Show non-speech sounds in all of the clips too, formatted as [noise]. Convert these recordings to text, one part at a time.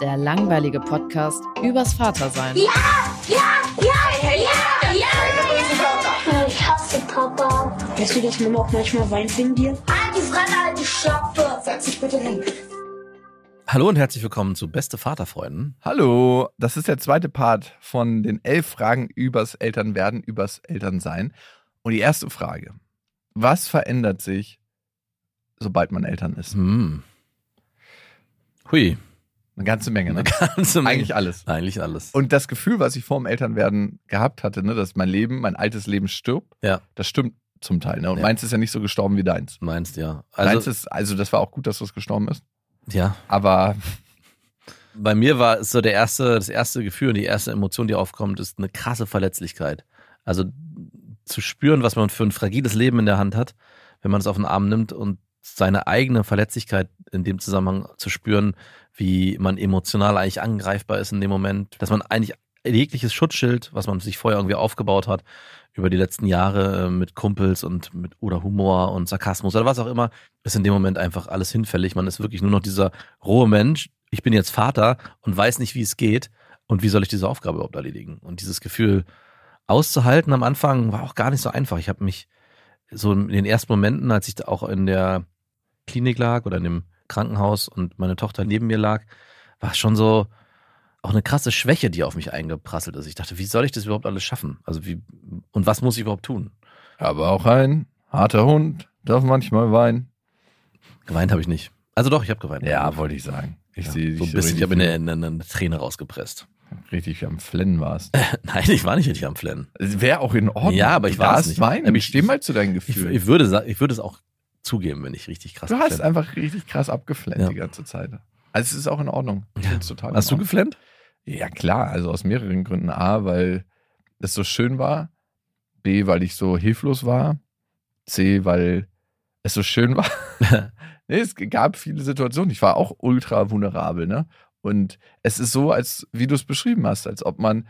der langweilige Podcast übers Vatersein. Ich hasse Papa. Weißt du, dass Mama auch manchmal weint wegen dir? Halt die Fremde, halt die Schöpfe. Setz dich bitte hin. Hallo und herzlich willkommen zu Beste Vaterfreunden. Hallo, das ist der zweite Part von den elf Fragen übers Elternwerden, übers Elternsein. Und die erste Frage: Was verändert sich, sobald man Eltern ist? Hm. Hui, Eine ganze Menge, ne? eine ganze Menge. Eigentlich alles. Eigentlich alles. Und das Gefühl, was ich vor dem Elternwerden gehabt hatte, ne, dass mein Leben, mein altes Leben stirbt, Ja. das stimmt zum Teil. Ne? Und Ja. meins ist ja nicht so gestorben wie deins. Meinst ja. deins Also, ist, also das war auch gut, dass das gestorben ist. ja. Aber Bei mir war es so der erste, das erste Gefühl und die erste Emotion, die aufkommt, ist eine krasse Verletzlichkeit. Also zu spüren, was man für ein fragiles Leben in der Hand hat, wenn man es auf den Arm nimmt und seine eigene Verletzlichkeit in dem Zusammenhang zu spüren, wie man emotional eigentlich angreifbar ist in dem Moment, dass man eigentlich jegliches Schutzschild, was man sich vorher irgendwie aufgebaut hat, über die letzten Jahre äh, mit Kumpels und mit oder Humor und Sarkasmus oder was auch immer, ist in dem Moment einfach alles hinfällig. Man ist wirklich nur noch dieser rohe Mensch. Ich bin jetzt Vater und weiß nicht, wie es geht und wie soll ich diese Aufgabe überhaupt erledigen. Und dieses Gefühl auszuhalten am Anfang war auch gar nicht so einfach. Ich habe mich so in den ersten Momenten, als ich da auch in der Klinik lag oder in dem Krankenhaus und meine Tochter neben mir lag, war schon so auch eine krasse Schwäche, die auf mich eingeprasselt ist. Ich dachte, wie soll ich das überhaupt alles schaffen? Also wie und was muss ich überhaupt tun? aber auch ein harter Hund darf manchmal weinen. Geweint habe ich nicht. Also doch, ich habe geweint. Ja, wollte ich sagen. Ich Ja, sehe so ein bisschen, ich habe eine, eine, eine Träne rausgepresst. richtig am Flennen warst. [laughs] Nein, ich war nicht richtig am Flennen. Wäre auch in Ordnung. Ja, aber ich war es nicht. weinen. Aber Ich ich- steh mal zu deinen Ich, Gefühlen. ich, würde, sa- ich würde es auch zugeben, wenn ich richtig krass du hast geflennt. einfach richtig krass abgeflennt Ja. die ganze Zeit. Also es ist auch in Ordnung. Ja. total Hast du geflennt? Ja, klar. Also aus mehreren Gründen. A, weil es so schön war. B, weil ich so hilflos war. C, weil es so schön war. [laughs] nee, es gab viele Situationen. Ich war auch ultra vulnerabel, ne? Und es ist so, als wie du es beschrieben hast, als ob man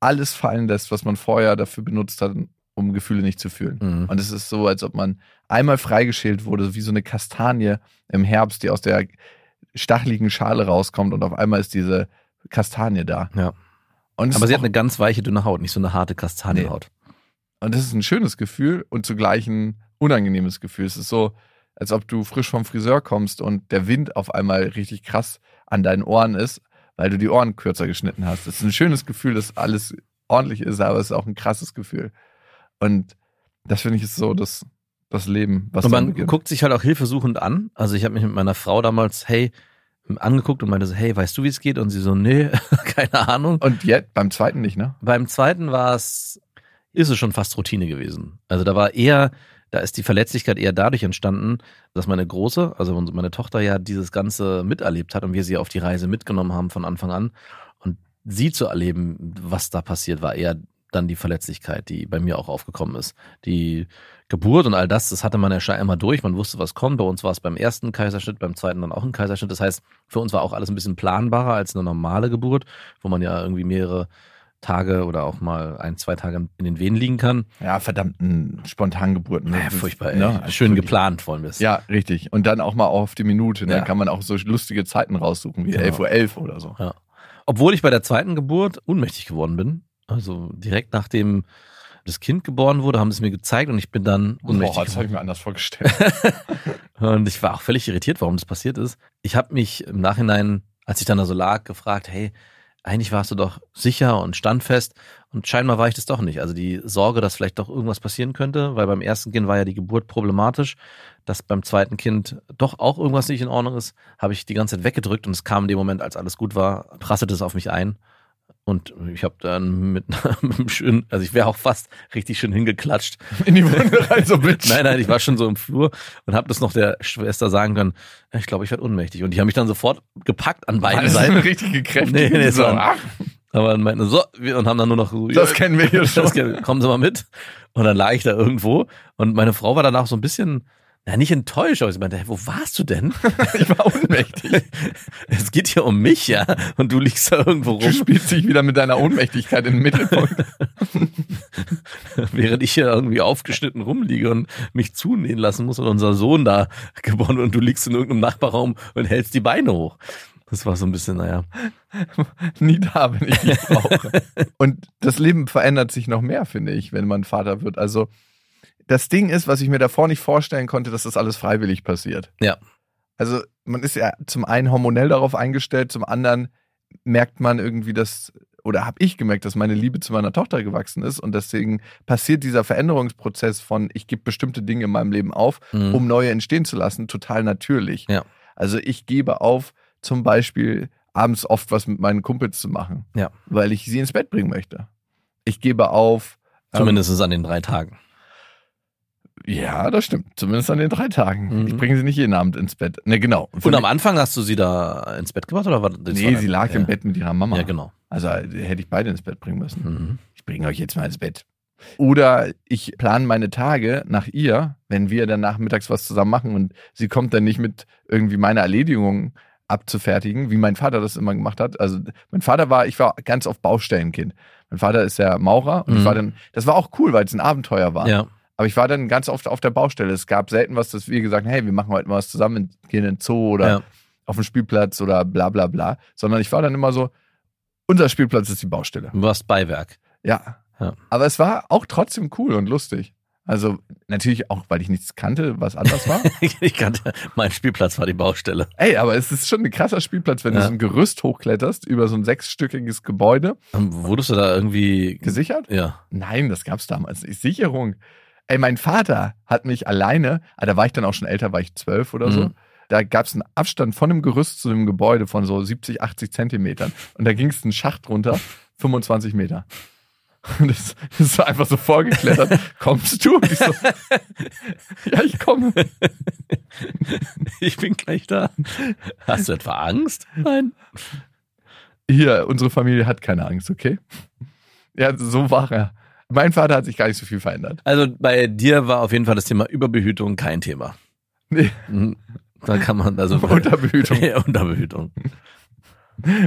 alles fallen lässt, was man vorher dafür benutzt hat, um Gefühle nicht zu fühlen. Mhm. Und es ist so, als ob man einmal freigeschält wurde, wie so eine Kastanie im Herbst, die aus der stacheligen Schale rauskommt und auf einmal ist diese Kastanie da. Ja. Aber sie hat eine ganz weiche, dünne Haut, nicht so eine harte Kastanienhaut. und das ist ein schönes Gefühl und zugleich ein unangenehmes Gefühl. Es ist so, als ob du frisch vom Friseur kommst und der Wind auf einmal richtig krass an deinen Ohren ist, weil du die Ohren kürzer geschnitten hast. Es ist ein schönes Gefühl, dass alles ordentlich ist, aber es ist auch ein krasses Gefühl. Und das finde ich ist so das, das Leben, was und man guckt sich halt auch hilfesuchend an. Also ich habe mich mit meiner Frau damals, hey, angeguckt und meinte so, hey, weißt du, wie es geht? Und sie so, nee, [laughs] keine Ahnung. Und jetzt beim zweiten nicht, ne? Beim zweiten war es, ist es schon fast Routine gewesen. Also da war eher, da ist die Verletzlichkeit eher dadurch entstanden, dass meine Große, also meine Tochter ja dieses Ganze miterlebt hat und wir sie auf die Reise mitgenommen haben von Anfang an. Und sie zu erleben, was da passiert, war eher dann die Verletzlichkeit, die bei mir auch aufgekommen ist. Die Geburt und all das, das hatte man ja schon einmal durch. Man wusste, was kommt. Bei uns war es beim ersten Kaiserschnitt, beim zweiten dann auch ein Kaiserschnitt. Das heißt, für uns war auch alles ein bisschen planbarer als eine normale Geburt, wo man ja irgendwie mehrere Tage oder auch mal ein, zwei Tage in den Wehen liegen kann. Ja, verdammten Spontangeburten. ne? Ja, furchtbar. Ey. Ne? Also Schön wirklich. geplant wollen wir es. Ja, richtig. Und dann auch mal auf die Minute. Ne? Ja. Dann kann man auch so lustige Zeiten raussuchen, wie Genau. 11.11 Uhr 11 oder so. Obwohl ich bei der zweiten Geburt ohnmächtig geworden bin. Also direkt nach dem das Kind geboren wurde, haben sie es mir gezeigt und ich bin dann ohnmächtig Boah, das habe ich mir anders vorgestellt. [laughs] Und ich war auch völlig irritiert, warum das passiert ist. Ich habe mich im Nachhinein, als ich dann da so lag, gefragt, hey, eigentlich warst du doch sicher und standfest und scheinbar war ich das doch nicht. Also die Sorge, dass vielleicht doch irgendwas passieren könnte, weil beim ersten Kind war ja die Geburt problematisch, dass beim zweiten Kind doch auch irgendwas nicht in Ordnung ist, habe ich die ganze Zeit weggedrückt und es kam in dem Moment, als alles gut war, prasselte es auf mich ein. Und ich habe dann mit, [laughs] mit einem schönen, also ich wäre auch fast richtig schön hingeklatscht. In die Wunde rein, so [laughs] Bitch. Nein, nein, ich war schon so im Flur und habe das noch der Schwester sagen können, ich glaube, ich werde ohnmächtig. Und die haben mich dann sofort gepackt an beiden Das ist Seiten. richtige Kräfte. Nee, nee, so, Aber meinten so, wir- und haben dann nur noch so, das kennen wir hier [laughs] schon. das, kennen- kommen Sie mal mit. Und dann lag ich da irgendwo und meine Frau war danach so ein bisschen, na nicht enttäuscht, aber sie meinte, wo warst du denn? [laughs] Ich war ohnmächtig. [laughs] Es geht hier um mich, ja. Und du liegst da irgendwo Du rum, spielst dich wieder mit deiner Ohnmächtigkeit in den Mittelpunkt. [laughs] während ich hier irgendwie aufgeschnitten rumliege und mich zunähen lassen muss und unser Sohn da geboren und du liegst in irgendeinem Nachbarraum und hältst die Beine hoch. Das war so ein bisschen, naja. Nie da, wenn ich dich brauche. Und das Leben verändert sich noch mehr, finde ich, wenn man Vater wird. Also das Ding ist, was ich mir davor nicht vorstellen konnte, dass das alles freiwillig passiert. Ja. Also man ist ja zum einen hormonell darauf eingestellt, zum anderen merkt man irgendwie, dass oder habe ich gemerkt, dass meine Liebe zu meiner Tochter gewachsen ist und deswegen passiert dieser Veränderungsprozess von ich gebe bestimmte Dinge in meinem Leben auf, Mhm. um neue entstehen zu lassen, total natürlich. Ja. Also ich gebe auf, zum Beispiel abends oft was mit meinen Kumpels zu machen, Ja. weil ich sie ins Bett bringen möchte. Ich gebe auf. ähm, Zumindest an den drei Tagen. Ja, das stimmt. Zumindest an den drei Tagen. Mhm. Ich bringe sie nicht jeden Abend ins Bett. Ne, genau. Für Und am Anfang hast du sie da ins Bett gebracht oder war das nee, sie lag ja. im Bett mit ihrer Mama. Ja, genau. Also hätte ich beide ins Bett bringen müssen. Mhm. Ich bringe euch jetzt mal ins Bett. Oder ich plane meine Tage nach ihr, wenn wir dann nachmittags was zusammen machen und sie kommt dann nicht mit irgendwie meine Erledigungen abzufertigen, wie mein Vater das immer gemacht hat. Also mein Vater war, ich war ganz oft Baustellenkind. Mein Vater ist ja Maurer und ich Mhm. war dann, das war auch cool, weil es ein Abenteuer war. Ja. Aber ich war dann ganz oft auf der Baustelle. Es gab selten was, dass wir gesagt haben, hey, wir machen heute mal was zusammen, gehen in den Zoo oder Ja. auf den Spielplatz oder bla bla bla. Sondern ich war dann immer so, unser Spielplatz ist die Baustelle. Du warst Beiwerk. Ja. Ja. Aber es war auch trotzdem cool und lustig. Also natürlich auch, weil ich nichts kannte, was anders war. [laughs] ich kannte, mein Spielplatz war die Baustelle. Ey, aber es ist schon ein krasser Spielplatz, wenn du Ja. so ein Gerüst hochkletterst über so ein sechsstöckiges Gebäude. Ähm, Wurdest du da irgendwie Gesichert? Ja. Nein, das gab's damals nicht. Sicherung. Ey, mein Vater hat mich alleine, ah, da war ich dann auch schon älter, war ich zwölf oder so. Mhm. Da gab's einen Abstand von dem Gerüst zu dem Gebäude von so 70, 80 Zentimetern. Und da ging's einen Schacht runter, 25 Meter. Und das, das ist so einfach so vorgeklettert. [laughs] Kommst du? Und ich so, [laughs] ja, ich komme. Ich bin gleich da. Hast du etwa Angst? Nein. Hier, unsere Familie hat keine Angst, okay? Ja, so war er. Mein Vater hat sich gar nicht so viel verändert. Also bei dir war auf jeden Fall das Thema Überbehütung kein Thema. Nee, Mhm. Da kann man also Unterbehütung. [laughs] Ja, Unterbehütung.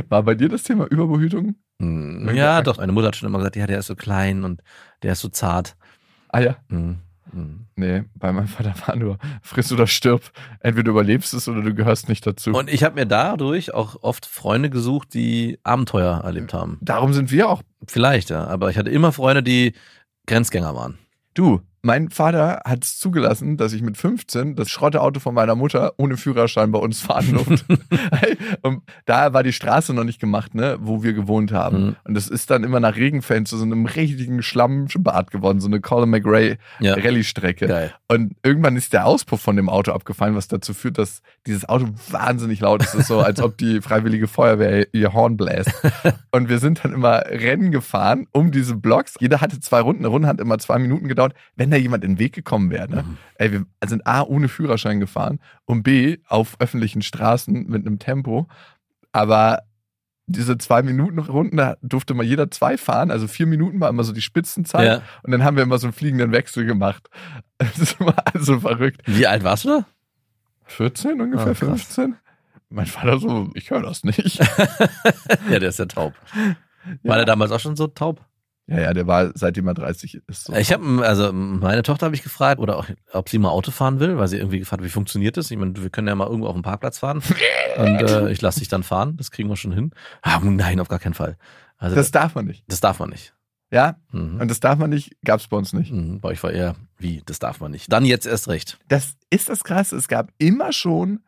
War bei dir das Thema Überbehütung? Mhm. Ja, doch. Meine Mutter hat schon immer gesagt, ja, der ist so klein und der ist so zart. Ah ja. Mhm. Mhm. Nee, bei meinem Vater war nur friss oder stirb. Entweder du überlebst es oder du gehörst nicht dazu. Und ich habe mir dadurch auch oft Freunde gesucht, die Abenteuer erlebt haben. darum sind wir auch. Vielleicht, ja. Aber ich hatte immer Freunde, die Grenzgänger waren. Du, mein Vater hat es zugelassen, dass ich mit 15 das Schrotteauto von meiner Mutter ohne Führerschein bei uns fahren [laughs] durfte. und da war die Straße noch nicht gemacht, ne, wo wir gewohnt haben. Mhm. Und das ist dann immer nach Regenfällen zu so einem richtigen Schlammbad geworden, so eine Colin McRae Ja. Rallye-Strecke. Und irgendwann ist der Auspuff von dem Auto abgefallen, was dazu führt, dass dieses Auto wahnsinnig laut ist. Es ist so, als ob die Freiwillige Feuerwehr ihr Horn bläst. [laughs] Und wir sind dann immer Rennen gefahren um diese Blocks. Jeder hatte zwei Runden. Eine Runde hat immer zwei Minuten gedauert, wenn da jemand in den Weg gekommen wäre. Ne? Ey, wir sind A, ohne Führerschein gefahren und B, auf öffentlichen Straßen mit einem Tempo. Aber diese zwei Minuten Runden, da durfte mal jeder zwei fahren. Also vier Minuten war immer so die Spitzenzeit. Ja. Und dann haben wir immer so einen fliegenden Wechsel gemacht. [laughs] Das ist immer also verrückt. Wie alt warst du da? 14 ungefähr, Ah, krass. 15? Mein Vater so, ich höre das nicht. [laughs] ja, der ist ja taub. War der damals auch schon so taub? Ja, ja, der war seitdem er 30 ist. So. Ich habe, also meine Tochter habe ich gefragt, oder auch, ob sie mal Auto fahren will, weil sie irgendwie gefragt hat, wie funktioniert das? Ich meine, wir können ja mal irgendwo auf dem Parkplatz fahren [laughs] und äh, ich lasse dich dann fahren, das kriegen wir schon hin. Ah, nein, auf gar keinen Fall. Also Das darf man nicht. das darf man nicht. Ja, Mhm. und das darf man nicht, gab es bei uns nicht. Mhm. Bei euch war eher, wie, das darf man nicht. Dann jetzt erst recht. Das ist das Krasse. Es gab immer schon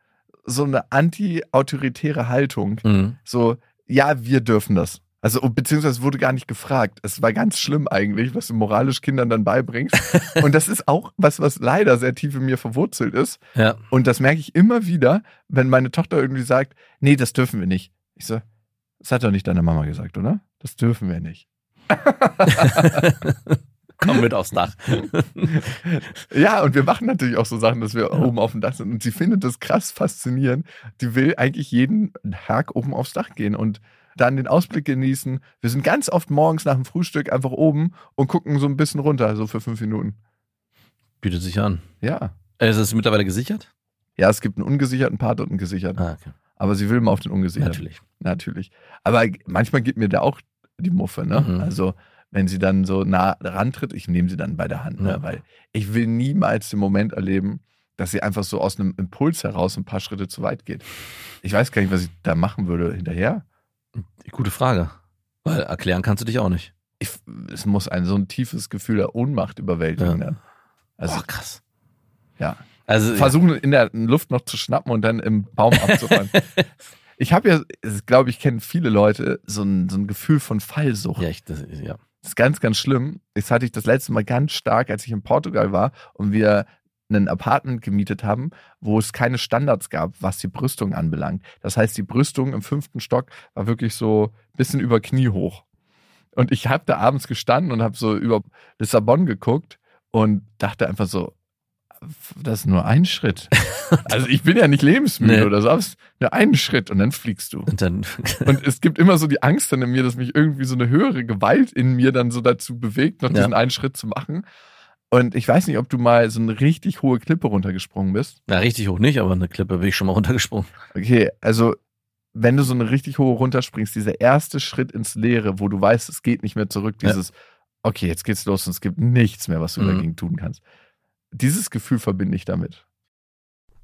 so eine anti-autoritäre Haltung. Mhm. So, ja, wir dürfen das. Also, beziehungsweise wurde gar nicht gefragt. Es war ganz schlimm eigentlich, was du moralisch Kindern dann beibringst. [laughs] Und das ist auch was, was leider sehr tief in mir verwurzelt ist. Ja. Und das merke ich immer wieder, wenn meine Tochter irgendwie sagt, nee, das dürfen wir nicht. Ich so, das hat doch nicht deine Mama gesagt, oder? Das dürfen wir nicht. [laughs] Komm mit aufs Dach. [laughs] Ja, und wir machen natürlich auch so Sachen, dass wir oben auf dem Dach sind. Und sie findet das krass faszinierend. Die will eigentlich jeden Tag oben aufs Dach gehen und dann den Ausblick genießen. Wir sind ganz oft morgens nach dem Frühstück einfach oben und gucken so ein bisschen runter, so für fünf Minuten. Bietet sich an. Ja. Äh, Ist es mittlerweile gesichert? Ja, es gibt einen ungesicherten Part und einen gesicherten. Ah, okay. Aber sie will mal auf den ungesicherten. Natürlich. Natürlich. Aber manchmal gibt mir da auch die Muffe, ne? Mhm. Also, wenn sie dann so nah rantritt, ich nehme sie dann bei der Hand, ne? Weil ich will niemals den Moment erleben, dass sie einfach so aus einem Impuls heraus ein paar Schritte zu weit geht. Ich weiß gar nicht, was ich da machen würde hinterher. Gute Frage. Weil erklären kannst du dich auch nicht. Ich, es muss ein so ein tiefes Gefühl der Ohnmacht überwältigen. Ja. Dann. Also, Boah, krass. ja. Also, Versuchen in der Luft noch zu schnappen und dann im Baum abzuräumen. [laughs] ich habe ja, ich glaube, ich kenne viele Leute, so ein, so ein Gefühl von Fallsucht. ja, ich, das, ja. Das ist ganz, ganz schlimm. Das hatte ich das letzte Mal ganz stark, als ich in Portugal war und wir ein Apartment gemietet haben, wo es keine Standards gab, was die Brüstung anbelangt. Das heißt, die Brüstung im fünften Stock war wirklich so ein bisschen über Knie hoch. Und ich habe da abends gestanden und habe so über Lissabon geguckt und dachte einfach so, das ist nur ein Schritt. [laughs] Also ich bin ja nicht lebensmüde Nee. oder so, aber nur ein Schritt und dann fliegst du. Und dann, [laughs] Und es gibt immer so die Angst dann in mir, dass mich irgendwie so eine höhere Gewalt in mir dann so dazu bewegt, noch Ja. diesen einen Schritt zu machen. Und ich weiß nicht, ob du mal so eine richtig hohe Klippe runtergesprungen bist. na, richtig hoch nicht, aber eine Klippe bin ich schon mal [laughs] runtergesprungen. Okay, also wenn du so eine richtig hohe runterspringst, dieser erste Schritt ins Leere, wo du weißt, es geht nicht mehr zurück, Ja. dieses, okay, jetzt geht's los und es gibt nichts mehr, was du Mhm. dagegen tun kannst. Dieses Gefühl verbinde ich damit.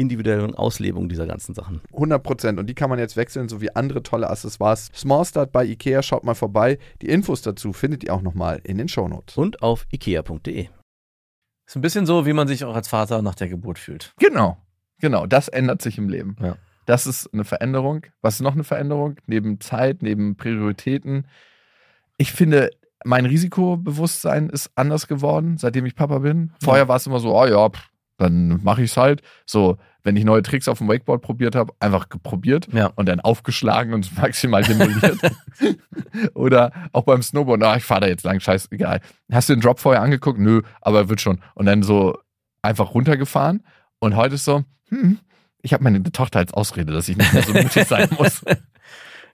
individuellen Auslebung dieser ganzen Sachen. 100 Prozent. Und die kann man jetzt wechseln, sowie andere tolle Accessoires. Small Start bei Ikea, schaut mal vorbei. Die Infos dazu findet ihr auch nochmal in den Shownotes. Und auf ikea.de. Ist ein bisschen so, wie man sich auch als Vater nach der Geburt fühlt. Genau, genau. Das ändert sich im Leben. Ja. Das ist eine Veränderung. Was ist noch eine Veränderung? Neben Zeit, neben Prioritäten. Ich finde, mein Risikobewusstsein ist anders geworden, seitdem ich Papa bin. Vorher war es immer so, oh ja, pff, dann mache ich es halt. So, wenn ich neue Tricks auf dem Wakeboard probiert habe, einfach probiert Ja. und dann aufgeschlagen und [laughs] maximal demoliert. [laughs] Oder auch beim Snowboard, ah, ich fahre da jetzt lang, scheißegal. Hast du den Drop vorher angeguckt? Nö, aber wird schon. Und dann so einfach runtergefahren. Und heute ist so, hm, ich habe meine Tochter als Ausrede, dass ich nicht mehr so mutig sein [laughs] muss.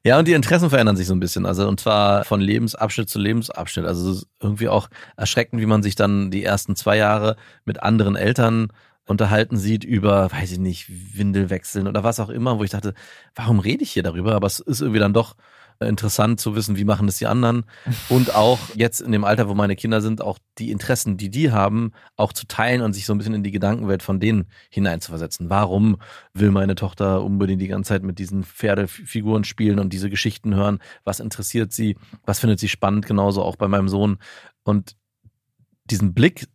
Ja, und die Interessen verändern sich so ein bisschen. Also, und zwar von Lebensabschnitt zu Lebensabschnitt. Also, es ist irgendwie auch erschreckend, wie man sich dann die ersten zwei Jahre mit anderen Eltern unterhalten sieht über, weiß ich nicht, Windelwechseln oder was auch immer, wo ich dachte, warum rede ich hier darüber? Aber es ist irgendwie dann doch interessant zu wissen, wie machen das die anderen. [laughs] Und auch jetzt in dem Alter, wo meine Kinder sind, auch die Interessen, die die haben, auch zu teilen und sich so ein bisschen in die Gedankenwelt von denen hineinzuversetzen. Warum will meine Tochter unbedingt die ganze Zeit mit diesen Pferdefiguren spielen und diese Geschichten hören? Was interessiert sie? Was findet sie spannend? Genauso auch bei meinem Sohn. Und diesen Blick,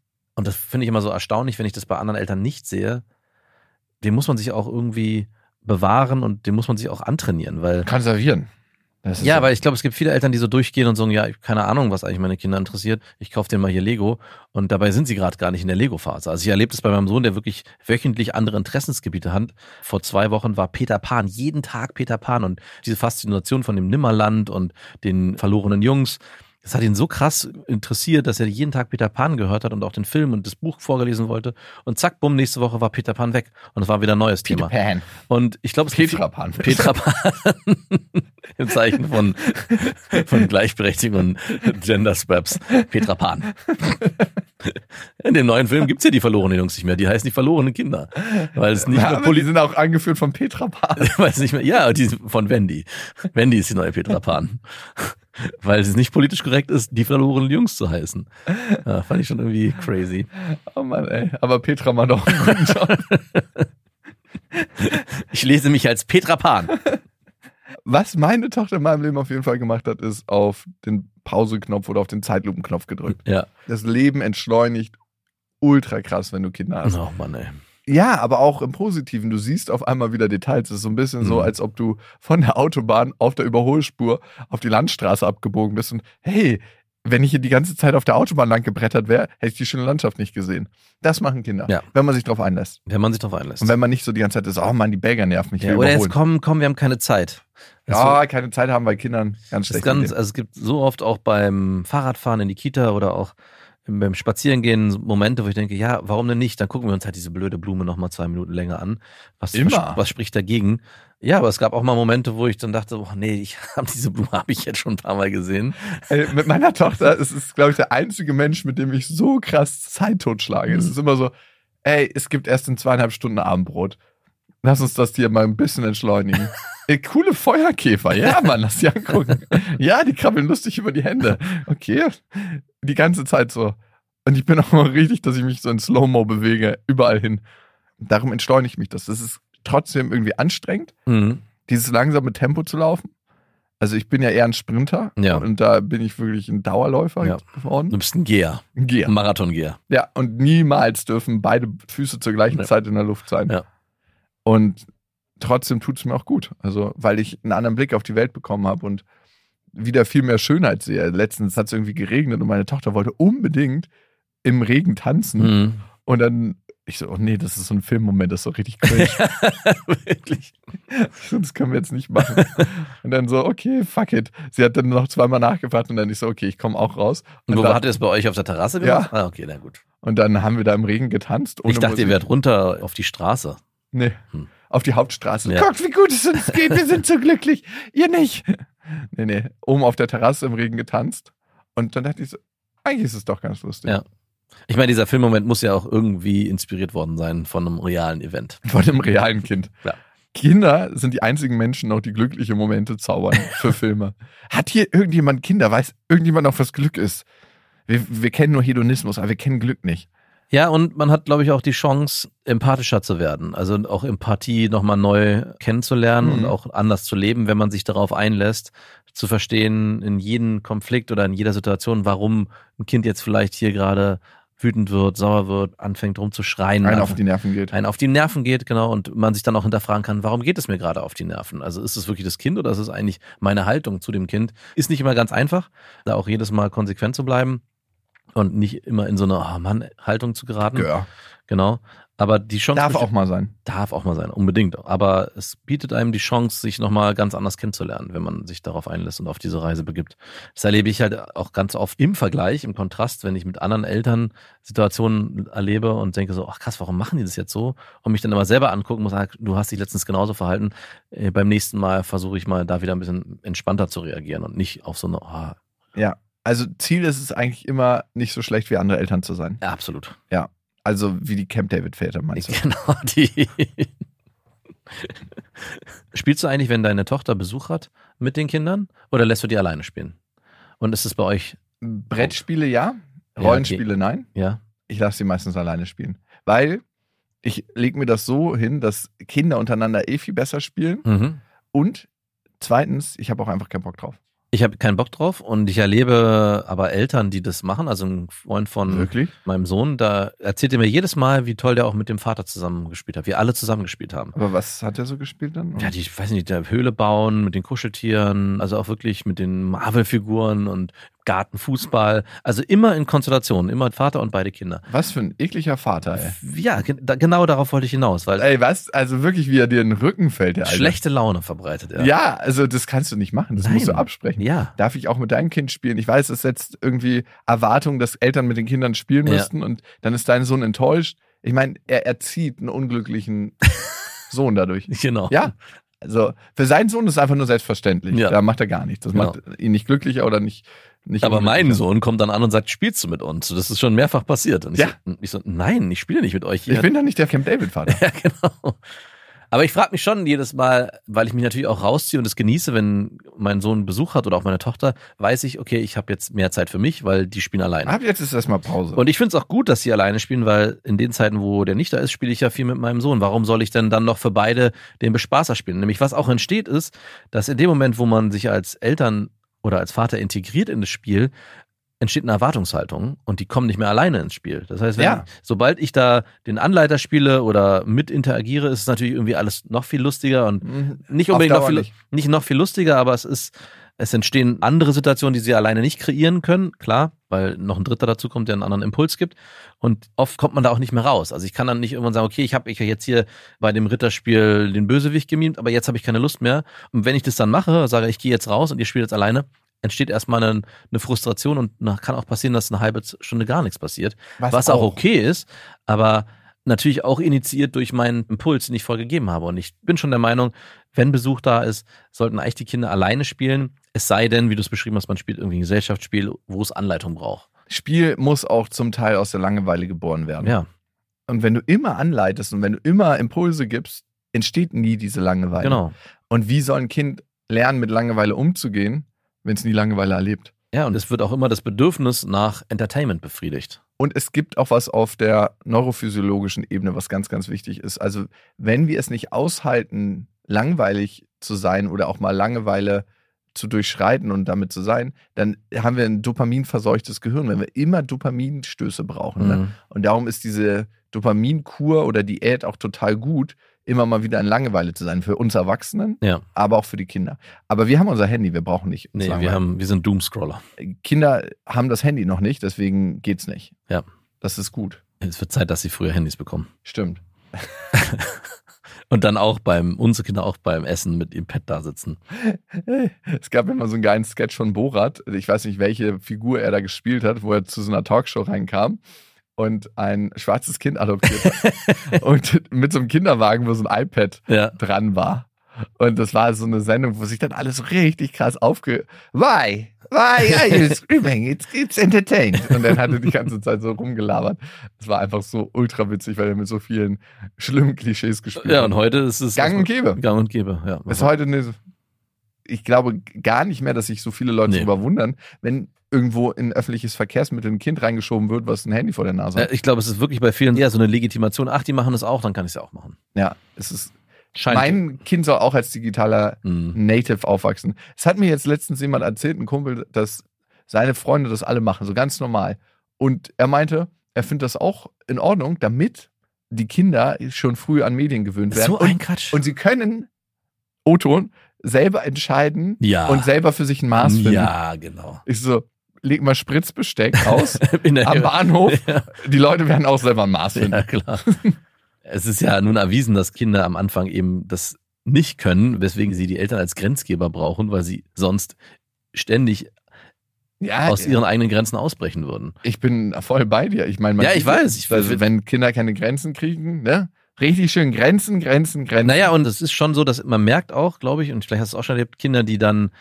und das finde ich immer so erstaunlich, wenn ich das bei anderen Eltern nicht sehe, den muss man sich auch irgendwie bewahren und den muss man sich auch antrainieren, weil Konservieren. Ja, so. weil ich glaube, es gibt viele Eltern, die so durchgehen und sagen, ja, ich keine Ahnung, was eigentlich meine Kinder interessiert. Ich kaufe denen mal hier Lego und dabei sind sie gerade gar nicht in der Lego-Phase. Also ich erlebe das bei meinem Sohn, der wirklich wöchentlich andere Interessensgebiete hat. Vor zwei Wochen war Peter Pan, jeden Tag Peter Pan und diese Faszination von dem Nimmerland und den verlorenen Jungs. Das hat ihn so krass interessiert, dass er jeden Tag Peter Pan gehört hat und auch den Film und das Buch vorgelesen wollte. Und zack, bumm, nächste Woche war Peter Pan weg. Und es war wieder ein neues Peter Thema. Pan. Und ich glaube, es Petra Pan. Petra Pan. [laughs] Im Zeichen von, von Gleichberechtigung und Gender Swaps. Petra Pan. In dem neuen Film gibt's ja die verlorenen Jungs nicht mehr. Die heißen die verlorenen Kinder. Weil es nicht Ja, mehr Poli sind auch angeführt von Petra Pan. [laughs] weil es nicht mehr, ja, die von Wendy. Wendy ist die neue Petra Pan. [laughs] Weil es nicht politisch korrekt ist, die verlorenen Jungs zu heißen. Ja, fand ich schon irgendwie crazy. [laughs] Oh Mann, ey. Aber Petra macht auch einen guten Job. [laughs] Ich lese mich als Petra Pan. Was meine Tochter in meinem Leben auf jeden Fall gemacht hat, ist auf den Pause-Knopf oder auf den Zeitlupenknopf gedrückt. Ja. Das Leben entschleunigt ultra krass, wenn du Kinder hast. Oh Mann, ey. Ja, aber auch im Positiven. Du siehst auf einmal wieder Details. Es ist so ein bisschen so, Mhm. als ob du von der Autobahn auf der Überholspur auf die Landstraße abgebogen bist und hey, wenn ich hier die ganze Zeit auf der Autobahn lang gebrettert wäre, hätte ich die schöne Landschaft nicht gesehen. Das machen Kinder, Ja. wenn man sich darauf einlässt. Wenn man sich drauf einlässt. Und wenn man nicht so die ganze Zeit ist, oh Mann, die Bagger nerven mich, ich Ja, oder jetzt überholen. komm, komm, wir haben keine Zeit. Ja, keine Zeit haben bei Kindern. Ganz schlecht. ganz, also es gibt so oft auch beim Fahrradfahren in die Kita oder auch beim Spazierengehen Momente, wo ich denke, ja, warum denn nicht? Dann gucken wir uns halt diese blöde Blume noch mal zwei Minuten länger an. Was, Immer. was, was spricht dagegen? Ja, aber es gab auch mal Momente, wo ich dann dachte, oh nee, ich [laughs] hab diese Blume habe ich jetzt schon ein paar Mal gesehen. Ey, mit meiner [laughs] Tochter es ist glaube ich, der einzige Mensch, mit dem ich so krass Zeit totschlage. Mhm. Es ist immer so, ey, es gibt erst in zweieinhalb Stunden Abendbrot. Lass uns das hier mal ein bisschen entschleunigen. [laughs] ey, coole Feuerkäfer. Ja, Mann, lass die angucken. Ja, die krabbeln lustig über die Hände. Okay. Die ganze Zeit so. Und ich bin auch mal richtig, dass ich mich so in Slow-Mo bewege, überall hin. Darum entschleunigt mich das. Das ist trotzdem irgendwie anstrengend, Mhm. dieses langsame Tempo zu laufen. Also ich bin ja eher ein Sprinter Ja. und da bin ich wirklich ein Dauerläufer Ja. geworden. Du bist ein Geher, Ein Geher. ein Marathongeher. Ja, und niemals dürfen beide Füße zur gleichen Ja. Zeit in der Luft sein. Ja. Und trotzdem tut es mir auch gut. Also, weil ich einen anderen Blick auf die Welt bekommen habe und wieder viel mehr Schönheit sehe. Letztens hat es irgendwie geregnet und meine Tochter wollte unbedingt im Regen tanzen. Mhm. Und dann, ich so, oh nee, das ist so ein Filmmoment, das ist so richtig cringe. [laughs] Wirklich. das können wir jetzt nicht machen. Und dann so, okay, fuck it. Sie hat dann noch zweimal nachgefragt und dann ich so, okay, ich komme auch raus. Und wo dann, hat ihr es bei euch auf der Terrasse Ja. gemacht? Ah, okay, na gut. und dann haben wir da im Regen getanzt. Ich dachte, ihr Musik. wärt runter auf die Straße. Nee. Hm. Auf die Hauptstraße. Ja. Guckt, wie gut es uns geht. Wir sind so glücklich. Ihr nicht. Nee, nee. Oben auf der Terrasse im Regen getanzt. Und dann dachte ich so, eigentlich ist es doch ganz lustig. Ja. Ich meine, dieser Filmmoment muss ja auch irgendwie inspiriert worden sein von einem realen Event. Von einem realen Kind. Ja. Kinder sind die einzigen Menschen noch, die glückliche Momente zaubern für [laughs] Filme. Hat hier irgendjemand Kinder? Weiß irgendjemand noch, was Glück ist? Wir, wir kennen nur Hedonismus, aber wir kennen Glück nicht. Ja, und man hat, glaube ich, auch die Chance, empathischer zu werden. Also auch Empathie nochmal neu kennenzulernen Mhm. und auch anders zu leben, wenn man sich darauf einlässt, zu verstehen in jedem Konflikt oder in jeder Situation, warum ein Kind jetzt vielleicht hier gerade wütend wird, sauer wird, anfängt rumzuschreien. Einfach- auf die Nerven geht. einen auf die Nerven geht, genau, und man sich dann auch hinterfragen kann, warum geht es mir gerade auf die Nerven? Also ist es wirklich das Kind oder ist es eigentlich meine Haltung zu dem Kind? Ist nicht immer ganz einfach, da auch jedes Mal konsequent zu bleiben und nicht immer in so eine oh Mann-Haltung zu geraten. Ja. Genau. Aber die Chance Darf auch mal sein. darf auch mal sein, unbedingt. Aber es bietet einem die Chance, sich nochmal ganz anders kennenzulernen, wenn man sich darauf einlässt und auf diese Reise begibt. Das erlebe ich halt auch ganz oft im Vergleich, im Kontrast, wenn ich mit anderen Eltern Situationen erlebe und denke so, ach krass, warum machen die das jetzt so? Und mich dann immer selber angucken muss, ah, du hast dich letztens genauso verhalten. Äh, beim nächsten Mal versuche ich mal da wieder ein bisschen entspannter zu reagieren und nicht auf so eine, oh, Ja. Also Ziel ist es eigentlich immer, nicht so schlecht wie andere Eltern zu sein. ja, absolut. Also wie die Camp David Väter meinst du? [laughs] Genau, die. Spielst du eigentlich, wenn deine Tochter Besuch hat mit den Kindern oder lässt du die alleine spielen? Und ist es bei euch, Brettspiele ja, Ja, Rollenspiele nein. ja? Ich lasse sie meistens alleine spielen. Weil ich lege mir das so hin, dass Kinder untereinander eh viel besser spielen. Mhm. Und zweitens, ich habe auch einfach keinen Bock drauf. Ich habe keinen Bock drauf und ich erlebe aber Eltern, die das machen. Also ein Freund von Wirklich? meinem Sohn, da erzählt er mir jedes Mal, wie toll der auch mit dem Vater zusammengespielt hat. Wir alle zusammengespielt haben. Aber was hat er so gespielt dann? Ja, die, ich weiß nicht, der Höhle bauen mit den Kuscheltieren, also auch wirklich mit den Marvel-Figuren und Gartenfußball. Also immer in Konstellationen, immer Vater und beide Kinder. was für ein ekliger Vater, ey. Ja, genau darauf wollte ich hinaus, weil Ey, was? Also wirklich, wie er dir in den Rücken fällt, der Alter. schlechte Laune verbreitet er. Ja, also das kannst du nicht machen. Das Nein. musst du absprechen. Ja. Darf ich auch mit deinem Kind spielen? Ich weiß, es setzt irgendwie Erwartungen, dass Eltern mit den Kindern spielen Ja. müssten und dann ist dein Sohn enttäuscht. Ich meine, er erzieht einen unglücklichen [laughs] Sohn dadurch. Genau. Ja. Also für seinen Sohn ist es einfach nur selbstverständlich. Ja. Da macht er gar nichts. Das Genau. macht ihn nicht glücklicher oder nicht. Nicht Aber mein. Sohn kommt dann an und sagt, spielst du mit uns? Das ist schon mehrfach passiert. Und ich, Ja. so, ich so, nein, ich spiele nicht mit euch. Ich bin doch nicht der Camp David Vater. [laughs] Ja, genau. Aber ich frage mich schon jedes Mal, weil ich mich natürlich auch rausziehe und es genieße, wenn mein Sohn Besuch hat oder auch meine Tochter, weiß ich, okay, ich habe jetzt mehr Zeit für mich, weil die spielen alleine. Ab jetzt ist erstmal Pause. Und ich finde es auch gut, dass sie alleine spielen, weil in den Zeiten, wo der nicht da ist, spiele ich ja viel mit meinem Sohn. Warum soll ich denn dann noch für beide den Bespaßer spielen? Nämlich was auch entsteht ist, dass in dem Moment, wo man sich als Eltern oder als Vater integriert in das Spiel, entsteht eine Erwartungshaltung und die kommen nicht mehr alleine ins Spiel. Das heißt, Ja. sobald ich da den Anleiter spiele oder mit interagiere, ist es natürlich irgendwie alles noch viel lustiger und Mhm. nicht unbedingt noch viel, nicht. nicht noch viel lustiger, aber es ist, es entstehen andere Situationen, die sie alleine nicht kreieren können, klar, weil noch ein Dritter dazu kommt, der einen anderen Impuls gibt. Und oft kommt man da auch nicht mehr raus. Also ich kann dann nicht irgendwann sagen, okay, ich habe ich jetzt hier bei dem Ritterspiel den Bösewicht gemimt, aber jetzt habe ich keine Lust mehr. Und wenn ich das dann mache, sage ich gehe jetzt raus und ihr spielt jetzt alleine, entsteht erstmal eine, eine Frustration und kann auch passieren, dass eine halbe Stunde gar nichts passiert. Was, auch okay ist, aber natürlich auch initiiert durch meinen Impuls, den ich vorher gegeben habe. Und ich bin schon der Meinung, wenn Besuch da ist, sollten eigentlich die Kinder alleine spielen. Es sei denn, wie du es beschrieben hast, man spielt irgendwie ein Gesellschaftsspiel, wo es Anleitung braucht. Spiel muss auch zum Teil aus der Langeweile geboren werden. Ja, Und wenn du immer anleitest und wenn du immer Impulse gibst, entsteht nie diese Langeweile. genau. Und wie soll ein Kind lernen, mit Langeweile umzugehen, wenn es nie Langeweile erlebt? Ja, und es wird auch immer das Bedürfnis nach Entertainment befriedigt. Und es gibt auch was auf der neurophysiologischen Ebene, was ganz, ganz wichtig ist. Also, wenn wir es nicht aushalten, langweilig zu sein oder auch mal Langeweile zu durchschreiten und damit zu sein, dann haben wir ein dopaminverseuchtes Gehirn, wenn wir immer Dopaminstöße brauchen. Ne? Mhm. Und darum ist diese Dopaminkur oder Diät auch total gut, immer mal wieder in Langeweile zu sein. Für uns Erwachsenen, Ja, aber auch für die Kinder. Aber wir haben unser Handy, wir brauchen nicht. nee, wir, haben, wir sind Doomscroller. Kinder haben das Handy noch nicht, deswegen geht's nicht. Ja. Das ist gut. Es wird Zeit, dass sie früher Handys bekommen. Stimmt. [laughs] Und dann auch beim, unsere Kinder auch beim Essen mit ihrem Pad da sitzen. Es gab immer so einen geilen Sketch von Borat. Ich weiß nicht, welche Figur er da gespielt hat, wo er zu so einer Talkshow reinkam und ein schwarzes Kind adoptiert hat. [laughs] und mit so einem Kinderwagen, wo so ein iPad Ja. dran war. Und das war so eine Sendung, wo sich dann alles so richtig krass aufge... Why? Why are you screaming? It's, it's entertained. Und dann hat er die ganze Zeit so rumgelabert. Das war einfach so ultra witzig, weil er mit so vielen schlimmen Klischees gespielt Ja, hat. und heute ist es. Gang und Gäbe. Gang und Gäbe, ja. Ist heute eine, ich glaube gar nicht mehr, dass sich so viele Leute Nee. darüber wundern, wenn irgendwo in öffentliches Verkehrsmittel ein Kind reingeschoben wird, was ein Handy vor der Nase Äh, hat. Ich glaube, es ist wirklich bei vielen eher so eine Legitimation. Ach, die machen das auch, dann kann ich es ja auch machen. Ja, es ist, Scheint. mein Kind soll auch als digitaler Mhm. Native aufwachsen. Es hat mir jetzt letztens jemand erzählt, ein Kumpel, dass seine Freunde das alle machen, so ganz normal. Und er meinte, er findet das auch in Ordnung, damit die Kinder schon früh an Medien gewöhnt werden. So ein und, Quatsch. und sie können, O-Ton, selber entscheiden ja. und selber für sich ein Maß finden. Ja, genau. Ich so, leg mal Spritzbesteck aus [laughs] am Bahnhof. Ja. Die Leute werden auch selber ein Maß finden. Ja, klar. [laughs] es ist ja nun erwiesen, dass Kinder am Anfang eben das nicht können, weswegen sie die Eltern als Grenzgeber brauchen, weil sie sonst ständig Ja, aus ihren eigenen Grenzen ausbrechen würden. ich bin voll bei dir. Ich meine, Ja, ich weiß. Ich- also, wenn Kinder keine Grenzen kriegen, ne? Richtig schön Grenzen, Grenzen, Grenzen. Naja, und es ist schon so, dass man merkt auch, glaube ich, und vielleicht hast du es auch schon erlebt, Kinder, die dann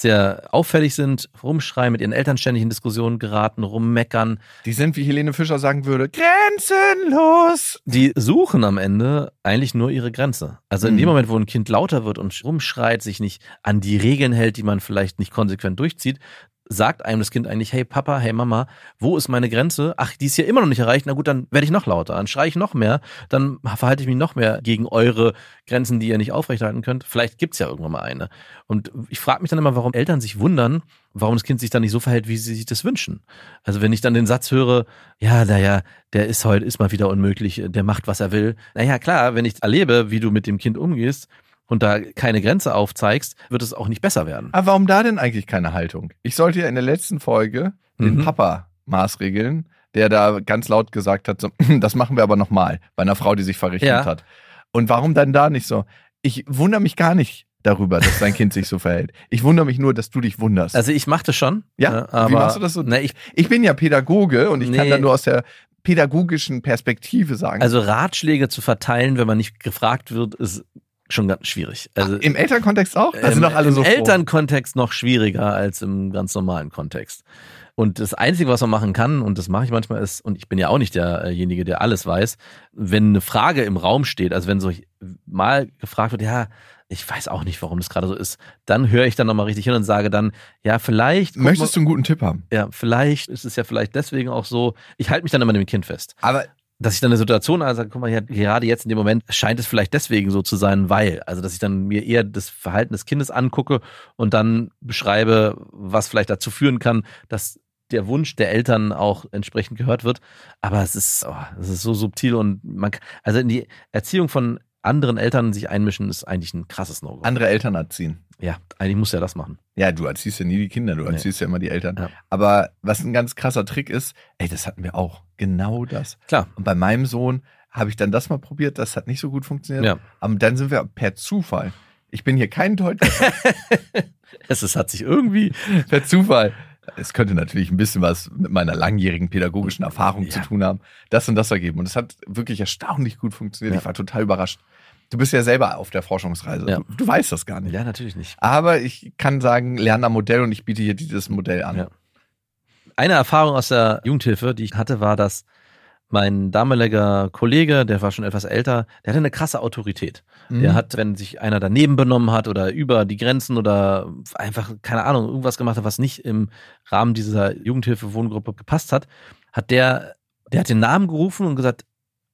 sehr auffällig sind, rumschreien, mit ihren Eltern ständig in Diskussionen geraten, rummeckern, Die sind, wie Helene Fischer sagen würde, grenzenlos. die suchen am Ende eigentlich nur ihre Grenze. Also in Mhm. dem Moment, wo ein Kind lauter wird und rumschreit, sich nicht an die Regeln hält, die man vielleicht nicht konsequent durchzieht, sagt einem das Kind eigentlich, hey Papa, hey Mama, wo ist meine Grenze? Ach, die ist hier immer noch nicht erreicht. Na gut, dann werde ich noch lauter, dann schreie ich noch mehr, dann verhalte ich mich noch mehr gegen eure Grenzen, die ihr nicht aufrechterhalten könnt. Vielleicht gibt's ja irgendwann mal eine. Und ich frage mich dann immer, warum Eltern sich wundern, warum das Kind sich dann nicht so verhält, wie sie sich das wünschen. Also wenn ich dann den Satz höre, ja, naja, der ist heute, ist mal wieder unmöglich, der macht, was er will. Naja, klar, wenn ich erlebe, wie du mit dem Kind umgehst, und da keine Grenze aufzeigst, wird es auch nicht besser werden. Aber warum da denn eigentlich keine Haltung? Ich sollte ja in der letzten Folge den Mhm. Papa maßregeln, der da ganz laut gesagt hat, so, [clears throat] das machen wir aber nochmal, bei einer Frau, die sich verrichtet Ja. hat. Und warum dann da nicht so? Ich wundere mich gar nicht darüber, dass dein Kind sich so verhält. Ich wundere mich nur, dass du dich wunderst. Also ich mache das schon. Ja? äh, aber Wie machst du das so? Na, ich, ich bin ja Pädagoge und ich kann Nee. da nur aus der pädagogischen Perspektive sagen. also Ratschläge zu verteilen, wenn man nicht gefragt wird, ist schon ganz schwierig. Also Im Elternkontext auch? Da im, sind doch alle im so froh. Elternkontext noch schwieriger als im ganz normalen Kontext. Und das Einzige, was man machen kann, und das mache ich manchmal, ist, und ich bin ja auch nicht derjenige, der alles weiß, wenn eine Frage im Raum steht, also wenn so mal gefragt wird, ja, ich weiß auch nicht, warum das gerade so ist, dann höre ich dann nochmal richtig hin und sage dann, ja, vielleicht. Möchtest mal, du einen guten Tipp haben? Ja, vielleicht ist es ja vielleicht deswegen auch so. Ich halte mich dann immer dem Kind fest. Aber dass ich dann eine Situation also guck mal, gerade jetzt in dem Moment scheint es vielleicht deswegen so zu sein, weil, also dass ich dann mir eher das Verhalten des Kindes angucke und dann beschreibe, was vielleicht dazu führen kann, dass der Wunsch der Eltern auch entsprechend gehört wird. Aber es ist, oh, es ist so subtil und man, also in die Erziehung von anderen Eltern sich einmischen, ist eigentlich ein krasses No-Go. andere Eltern erziehen. Ja, eigentlich muss er das machen. Ja, du erziehst ja nie die Kinder, du Nee. erziehst ja immer die Eltern. Ja. Aber was ein ganz krasser Trick ist, ey, das hatten wir auch. Genau das. Klar. Und bei meinem Sohn habe ich dann das mal probiert, das hat nicht so gut funktioniert. Ja. Aber dann sind wir per Zufall. Ich bin hier kein Deutscher. [laughs] Es ist, hat sich irgendwie, per Zufall. Es könnte natürlich ein bisschen was mit meiner langjährigen pädagogischen Erfahrung Ja. zu tun haben. Das und das ergeben. Und es hat wirklich erstaunlich gut funktioniert. Ja. Ich war total überrascht. Du bist ja selber auf der Forschungsreise. Ja. Du, du weißt das gar nicht. ja, natürlich nicht. Aber ich kann sagen, lerne am Modell und ich biete hier dieses Modell an. Eine Erfahrung aus der Jugendhilfe, die ich hatte, war, dass mein damaliger Kollege, der war schon etwas älter, der hatte eine krasse Autorität. Mhm. Der hat, wenn sich einer daneben benommen hat oder über die Grenzen oder einfach, keine Ahnung, irgendwas gemacht hat, was nicht im Rahmen dieser Jugendhilfe-Wohngruppe gepasst hat, hat der, der hat den Namen gerufen und gesagt,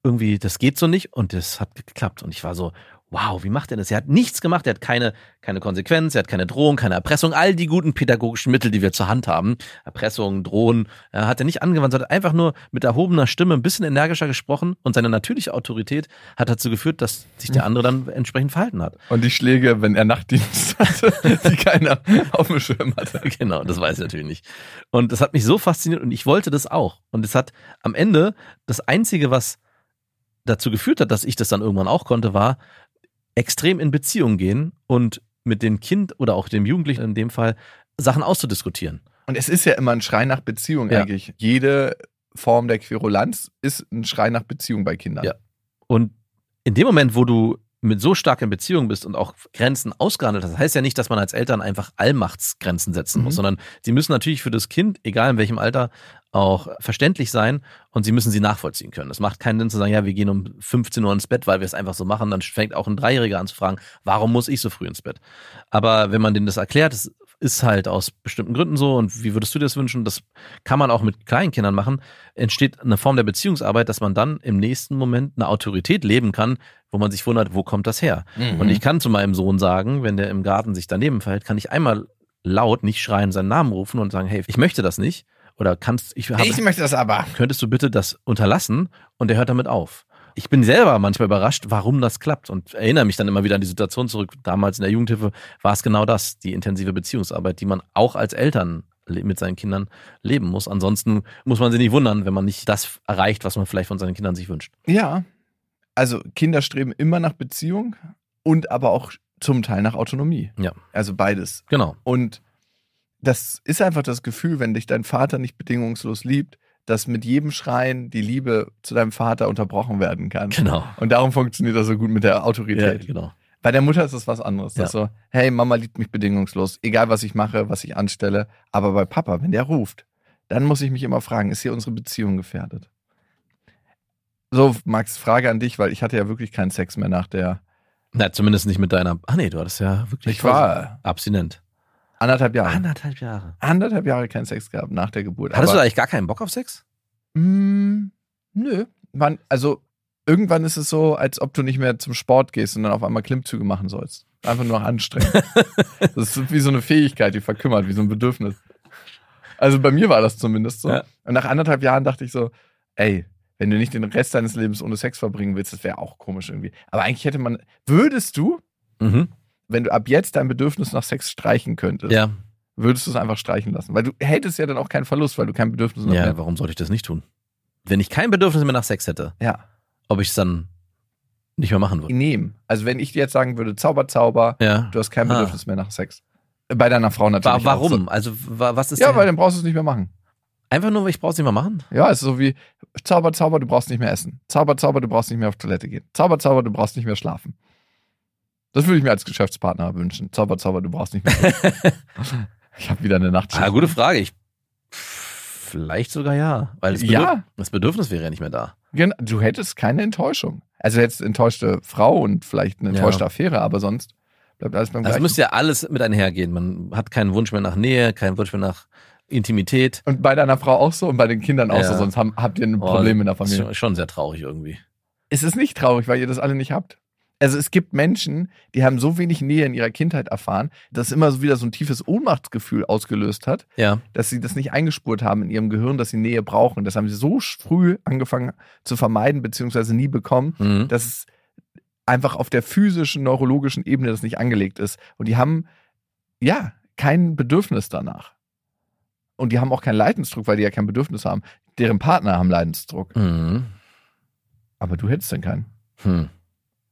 irgendwie, das geht so nicht und das hat geklappt. Und ich war so, wow, wie macht er das? Er hat nichts gemacht, er hat keine, keine Konsequenz, er hat keine Drohung, keine Erpressung, all die guten pädagogischen Mittel, die wir zur Hand haben, Erpressung, Drohen, äh, hat er nicht angewandt, sondern einfach nur mit erhobener Stimme ein bisschen energischer gesprochen und seine natürliche Autorität hat dazu geführt, dass sich der andere dann entsprechend verhalten hat. Und die Schläge, wenn er Nachtdienst hatte, [laughs] die keiner auf dem Schirm hatte. [laughs] genau, das weiß ich natürlich nicht. Und das hat mich so fasziniert und ich wollte das auch. Und es hat am Ende das Einzige, was dazu geführt hat, dass ich das dann irgendwann auch konnte, war extrem in Beziehung gehen und mit dem Kind oder auch dem Jugendlichen in dem Fall Sachen auszudiskutieren. Und es ist ja immer ein Schrei nach Beziehung Ja. eigentlich. Jede Form der Querulanz ist ein Schrei nach Beziehung bei Kindern. Ja. Und in dem Moment, wo du mit so stark in Beziehung bist und auch Grenzen ausgehandelt hast, heißt ja nicht, dass man als Eltern einfach Allmachtsgrenzen setzen muss, Mhm. sondern sie müssen natürlich für das Kind, egal in welchem Alter, auch verständlich sein und sie müssen sie nachvollziehen können. Es macht keinen Sinn zu sagen, ja, wir gehen um 15 Uhr ins Bett, weil wir es einfach so machen. Dann fängt auch ein Dreijähriger an zu fragen, warum muss ich so früh ins Bett? Aber wenn man denen das erklärt, ist halt aus bestimmten Gründen so und wie würdest du dir das wünschen? Das kann man auch mit kleinen Kindern machen. Entsteht eine Form der Beziehungsarbeit, dass man dann im nächsten Moment eine Autorität leben kann, wo man sich wundert, wo kommt das her? Mhm. Und ich kann zu meinem Sohn sagen, wenn der im Garten sich daneben verhält, kann ich einmal laut, nicht schreien, seinen Namen rufen und sagen, hey, ich möchte das nicht. Oder kannst, ich habe, ich möchte das aber. könntest du bitte das unterlassen? Und er hört damit auf. Ich bin selber manchmal überrascht, warum das klappt und erinnere mich dann immer wieder an die Situation zurück. Damals in der Jugendhilfe war es genau das, die intensive Beziehungsarbeit, die man auch als Eltern mit seinen Kindern leben muss. Ansonsten muss man sich nicht wundern, wenn man nicht das erreicht, was man vielleicht von seinen Kindern sich wünscht. Ja. Also Kinder streben immer nach Beziehung und aber auch zum Teil nach Autonomie. Ja. Also beides. Genau. Und das ist einfach das Gefühl, wenn dich dein Vater nicht bedingungslos liebt, dass mit jedem Schreien die Liebe zu deinem Vater unterbrochen werden kann. Genau. Und darum funktioniert das so gut mit der Ja, Autorität. genau. Bei der Mutter ist es was anderes. Das Ja. so, hey, Mama liebt mich bedingungslos, egal was ich mache, was ich anstelle. Aber bei Papa, wenn der ruft, dann muss ich mich immer fragen, ist hier unsere Beziehung gefährdet? So, Max, Frage an dich, weil ich hatte ja wirklich keinen Sex mehr nach der. Na, zumindest nicht mit deiner. Ah nee, du hattest ja wirklich. Ich war abstinent. Anderthalb Jahre. Anderthalb Jahre. Anderthalb Jahre keinen Sex gehabt nach der Geburt. Hattest du Aber- eigentlich gar keinen Bock auf Sex? Mm, nö. Man, also irgendwann ist es so, als ob du nicht mehr zum Sport gehst und dann auf einmal Klimmzüge machen sollst. Einfach nur noch anstrengend. [laughs] das ist wie so eine Fähigkeit, die verkümmert, wie so ein Bedürfnis. Also bei mir war das zumindest so. Ja. Und nach anderthalb Jahren dachte ich so, ey, wenn du nicht den Rest deines Lebens ohne Sex verbringen willst, das wäre auch komisch irgendwie. Aber eigentlich hätte man, würdest du, Mhm. Wenn du ab jetzt dein Bedürfnis nach Sex streichen könntest, Ja. würdest du es einfach streichen lassen? Weil du hättest ja dann auch keinen Verlust, weil du kein Bedürfnis nach Ja, mehr warum sollte ich das nicht tun? Wenn ich kein Bedürfnis mehr nach Sex hätte, Ja. ob ich es dann nicht mehr machen würde. nehmen. Also wenn ich dir jetzt sagen würde, Zauber, Zauber, Ja. du hast kein Ah. Bedürfnis mehr nach Sex. Bei deiner Frau natürlich. Wa auch so. warum? Also wa was ist Ja, weil dann brauchst du es nicht mehr machen. einfach nur, weil ich brauch's nicht mehr machen? Ja, es ist so wie Zauber, Zauber, du brauchst nicht mehr essen. Zauber, Zauber, du brauchst nicht mehr auf Toilette gehen. Zauber, Zauber, du brauchst nicht mehr schlafen. Das würde ich mir als Geschäftspartner wünschen. Zauber, Zauber, du brauchst nicht mehr. [laughs] ich habe wieder eine Nachtschicht. Ah, gute Frage. Ich vielleicht sogar ja, weil das, Ja. Bedürf das Bedürfnis wäre ja nicht mehr da. Gen- Du hättest keine Enttäuschung. Also jetzt enttäuschte Frau und vielleicht eine Ja. enttäuschte Affäre, aber sonst bleibt alles beim Also Gleichen. müsste ja alles mit einhergehen. Man hat keinen Wunsch mehr nach Nähe, keinen Wunsch mehr nach Intimität. und bei deiner Frau auch so und bei den Kindern auch Ja. so, sonst haben, habt ihr ein Oh, Problem in der ist Familie. Schon, schon sehr traurig irgendwie. Es ist nicht traurig, weil ihr das alle nicht habt. Also es gibt Menschen, die haben so wenig Nähe in ihrer Kindheit erfahren, dass immer so wieder so ein tiefes Ohnmachtsgefühl ausgelöst hat, Ja. dass sie das nicht eingespurt haben in ihrem Gehirn, dass sie Nähe brauchen. Das haben sie so früh angefangen zu vermeiden, beziehungsweise nie bekommen, Mhm. dass es einfach auf der physischen, neurologischen Ebene das nicht angelegt ist. Und die haben, ja, kein Bedürfnis danach. Und die haben auch keinen Leidensdruck, weil die ja kein Bedürfnis haben. Deren Partner haben Leidensdruck. Mhm. Aber du hättest dann keinen. Hm.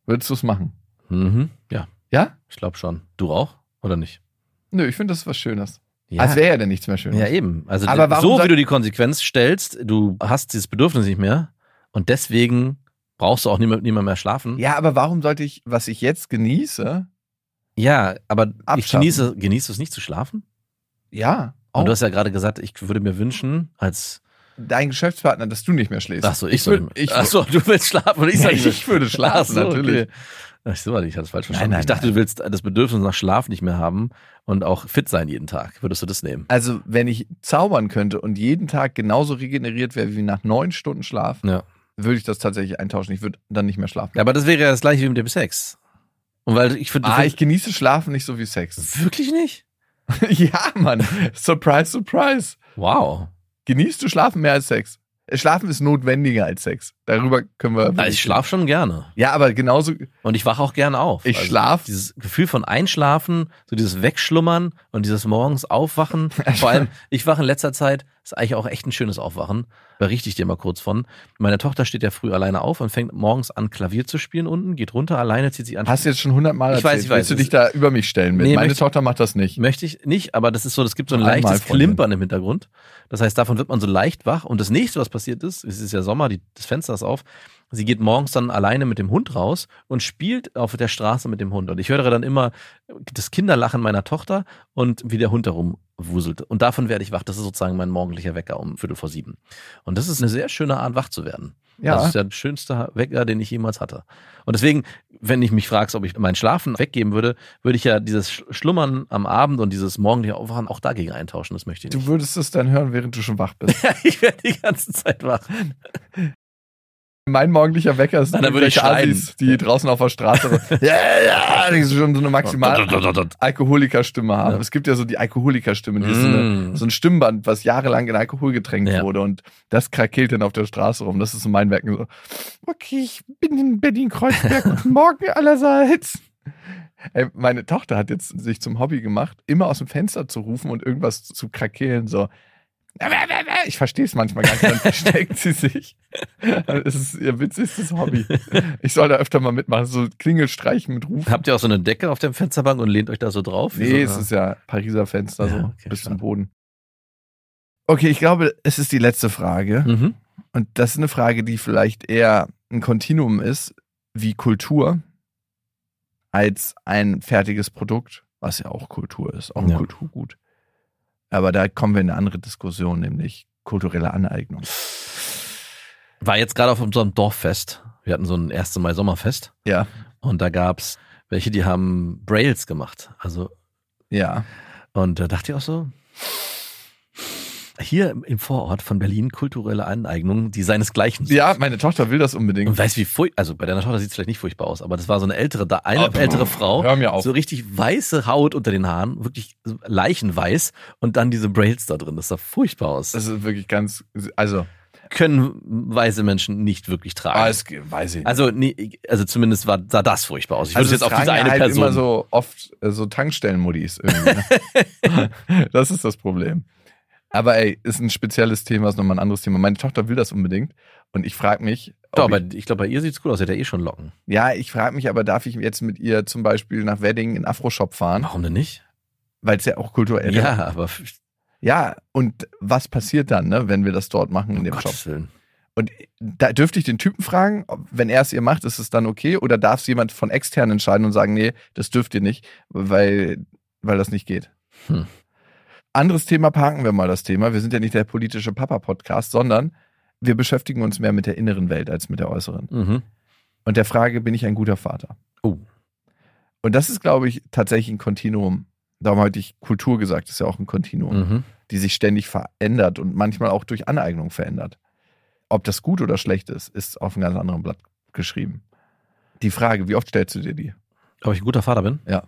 Würdest du es machen? Mhm. Ja, Ja? ich glaube schon. Du auch? Oder nicht? Nö, ich finde, das ist was Schönes. Ja. Als wäre ja denn nichts mehr Schönes. Ja, eben. Also Aber so wie du die Konsequenz stellst, du hast dieses Bedürfnis nicht mehr und deswegen brauchst du auch niemand mehr, mehr schlafen. Ja, aber warum sollte ich, was ich jetzt genieße, Ja, aber ich Abschaffen. genieße, genießt du es nicht zu schlafen? ja, auch Und du hast ja gerade gesagt, ich würde mir wünschen, als dein Geschäftspartner, dass du nicht mehr schläfst. Ach so, ich, würd- soll ich, Ach so, du willst schlafen und ich soll Ja, nicht ich würde schlafen, so, natürlich. Okay. Ach so, ich hatte es falsch verstanden. nein, ich dachte, nein. du willst das Bedürfnis nach Schlaf nicht mehr haben und auch fit sein jeden Tag. Würdest du das nehmen? Also, wenn ich zaubern könnte und jeden Tag genauso regeneriert wäre wie nach neun Stunden Schlaf, Ja. würde ich das tatsächlich eintauschen. Ich würde dann nicht mehr schlafen. Ja, aber das wäre ja das gleiche wie mit dem Sex. Und weil ich finde, ah, ich genieße Schlafen nicht so wie Sex. wirklich nicht? [laughs] ja, Mann. Surprise, surprise. Wow. Genießt du Schlafen mehr als Sex? Schlafen ist notwendiger als Sex. Darüber können wir. Also ich schlafe schon gerne. Ja, aber genauso. Und ich wache auch gerne auf. Ich schlaf- Dieses Gefühl von Einschlafen, so dieses Wegschlummern und dieses morgens Aufwachen. Vor allem, [laughs] ich wache in letzter Zeit, ist eigentlich auch echt ein schönes Aufwachen. Berichte ich dir mal kurz von. Meine Tochter steht ja früh alleine auf und fängt morgens an, Klavier zu spielen unten, geht runter, alleine zieht sich an. Hast du jetzt schon hundertmal Ich erzählt. weiß, ich weiß. Willst du dich da über mich stellen mit? Nee, Meine möchte- Tochter macht das nicht. Möchte ich nicht, aber das ist so, das gibt so ein Einmal, leichtes Freundin. Klimpern im Hintergrund. Das heißt, davon wird man so leicht wach. Und das nächste, was passiert ist, es ist ja Sommer, die, das Fenster ist auf. Sie geht morgens dann alleine mit dem Hund raus und spielt auf der Straße mit dem Hund. Und ich höre dann immer das Kinderlachen meiner Tochter und wie der Hund darum wuselt. Und davon werde ich wach. Das ist sozusagen mein morgendlicher Wecker um Viertel vor sieben. Und das ist eine sehr schöne Art, wach zu werden. Ja. Das ist der schönste Wecker, den ich jemals hatte. Und deswegen, wenn ich mich fragst, ob ich meinen Schlafen weggeben würde, würde ich ja dieses Sch- Schlummern am Abend und dieses morgendliche Aufwachen auch dagegen eintauschen. Das möchte ich Du nicht. würdest es dann hören, während du schon wach bist. [laughs] ich werde die ganze Zeit wach. [laughs] mein morgendlicher Wecker ist dann würde ich. Assis, die draußen auf der Straße [laughs] ja, [laughs] ja, die schon so eine maximal Alkoholikerstimme haben. Ja. Es gibt ja so die Alkoholikerstimme, die ist so, eine, Mm. so ein Stimmband, was jahrelang in Alkohol getränkt Ja. wurde und das krakeelt dann auf der Straße rum. Das ist so mein Wecken. So, okay, ich bin in Berlin-Kreuzberg. [laughs] Guten Morgen allerseits. Ey, meine Tochter hat jetzt sich zum Hobby gemacht, immer aus dem Fenster zu rufen und irgendwas zu krakeelen, so. Ich verstehe es manchmal gar nicht, dann versteckt sie sich. Es ist ihr witzigstes Hobby. Ich soll da öfter mal mitmachen, so Klingelstreichen mit Rufen. Habt ihr auch so eine Decke auf der Fensterbank und lehnt euch da so drauf? Nee, so, es ist ja Pariser Fenster, so Ja, okay, bis zum Boden. Okay, ich glaube, es ist die letzte Frage. Mhm. Und das ist eine Frage, die vielleicht eher ein Kontinuum ist, wie Kultur, als ein fertiges Produkt, was ja auch Kultur ist, auch ein Ja. Kulturgut. Aber da kommen wir in eine andere Diskussion, nämlich kulturelle Aneignung. War jetzt gerade auf unserem Dorffest. Wir hatten so ein 1. Mai Sommerfest Ja, und da gab's welche, die haben Brails gemacht. Also ja. Und da dachte ich auch so, hier im Vorort von Berlin kulturelle Aneignung, die seinesgleichen sucht. Ja, meine Tochter will das unbedingt. Und weißt wie furchtbar, also bei deiner Tochter sieht es vielleicht nicht furchtbar aus, aber das war so eine ältere, da eine Oh, ältere Frau, hör mir auf. so richtig weiße Haut unter den Haaren, wirklich leichenweiß und dann diese Braids da drin. Das sah furchtbar aus. Das ist wirklich ganz, also, können weiße Menschen nicht wirklich tragen. ah, es, weiß ich nicht. also, nee, also zumindest war, sah das furchtbar aus. Ich würde Also es jetzt auf diese eine halt Person. immer so oft äh, so Tankstellenmodis irgendwie. Ne? [laughs] das ist das Problem. Aber ey, ist ein spezielles Thema, ist nochmal ein anderes Thema. Meine Tochter will das unbedingt und ich frage mich, Doch, aber ich, ich glaube, bei ihr sieht's gut aus. Sie hat ja eh schon Locken. ja, ich frage mich aber, darf ich jetzt mit ihr zum Beispiel nach Wedding in Afro-Shop fahren, Warum denn nicht? weil es ja auch kulturell ist. Ja, aber Ja, und was passiert dann, ne, wenn wir das dort machen in dem Shop? Gottes Willen. Und da dürfte ich den Typen fragen, wenn er es ihr macht, ist es dann okay? Oder darf es jemand von extern entscheiden und sagen, nee, das dürft ihr nicht, weil, weil das nicht geht? Hm. Anderes Thema, parken wir mal das Thema. Wir sind ja nicht der politische Papa-Podcast, sondern wir beschäftigen uns mehr mit der inneren Welt als mit der äußeren. Mhm. Und der Frage, bin ich ein guter Vater? Oh. Und das ist, glaube ich, tatsächlich ein Kontinuum. Darum hatte ich Kultur gesagt, ist ja auch ein Kontinuum Mhm. die sich ständig verändert und manchmal auch durch Aneignung verändert. Ob das gut oder schlecht ist, ist auf einem ganz anderen Blatt geschrieben. Die Frage, wie oft stellst du dir die? Ob ich ein guter Vater bin? Ja.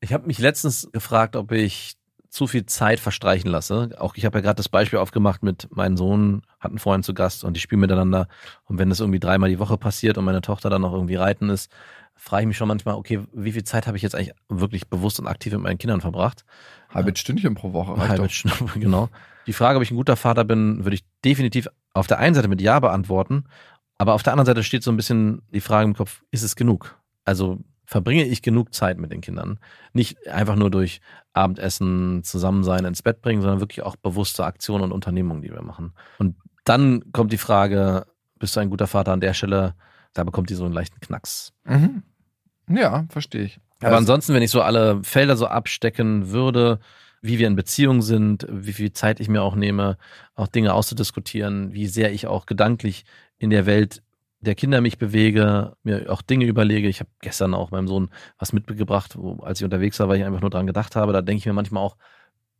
Ich habe mich letztens gefragt, ob ich zu viel Zeit verstreichen lasse. Auch ich habe ja gerade das Beispiel aufgemacht mit meinem Sohn, hat einen Freund zu Gast und die spielen miteinander. Und wenn das irgendwie dreimal die Woche passiert und meine Tochter dann noch irgendwie reiten ist, frage ich mich schon manchmal, okay, wie viel Zeit habe ich jetzt eigentlich wirklich bewusst und aktiv mit meinen Kindern verbracht? Halbes Stündchen pro Woche. reicht Halbe doch. Stunde, [laughs] genau. Die Frage, ob ich ein guter Vater bin, würde ich definitiv auf der einen Seite mit Ja beantworten, aber auf der anderen Seite steht so ein bisschen die Frage im Kopf, ist es genug? Also verbringe ich genug Zeit mit den Kindern? Nicht einfach nur durch Abendessen, Zusammensein, ins Bett bringen, sondern wirklich auch bewusste Aktionen und Unternehmungen, die wir machen. Und dann kommt die Frage, bist du ein guter Vater an der Stelle? Da bekommt die so einen leichten Knacks. Mhm. Ja, verstehe ich. Aber Also, ansonsten, wenn ich so alle Felder so abstecken würde, wie wir in Beziehung sind, wie viel Zeit ich mir auch nehme, auch Dinge auszudiskutieren, wie sehr ich auch gedanklich in der Welt der Kinder mich bewege, mir auch Dinge überlege. Ich habe gestern auch meinem Sohn was mitgebracht, wo, als ich unterwegs war, weil ich einfach nur dran gedacht habe. Da denke ich mir manchmal auch,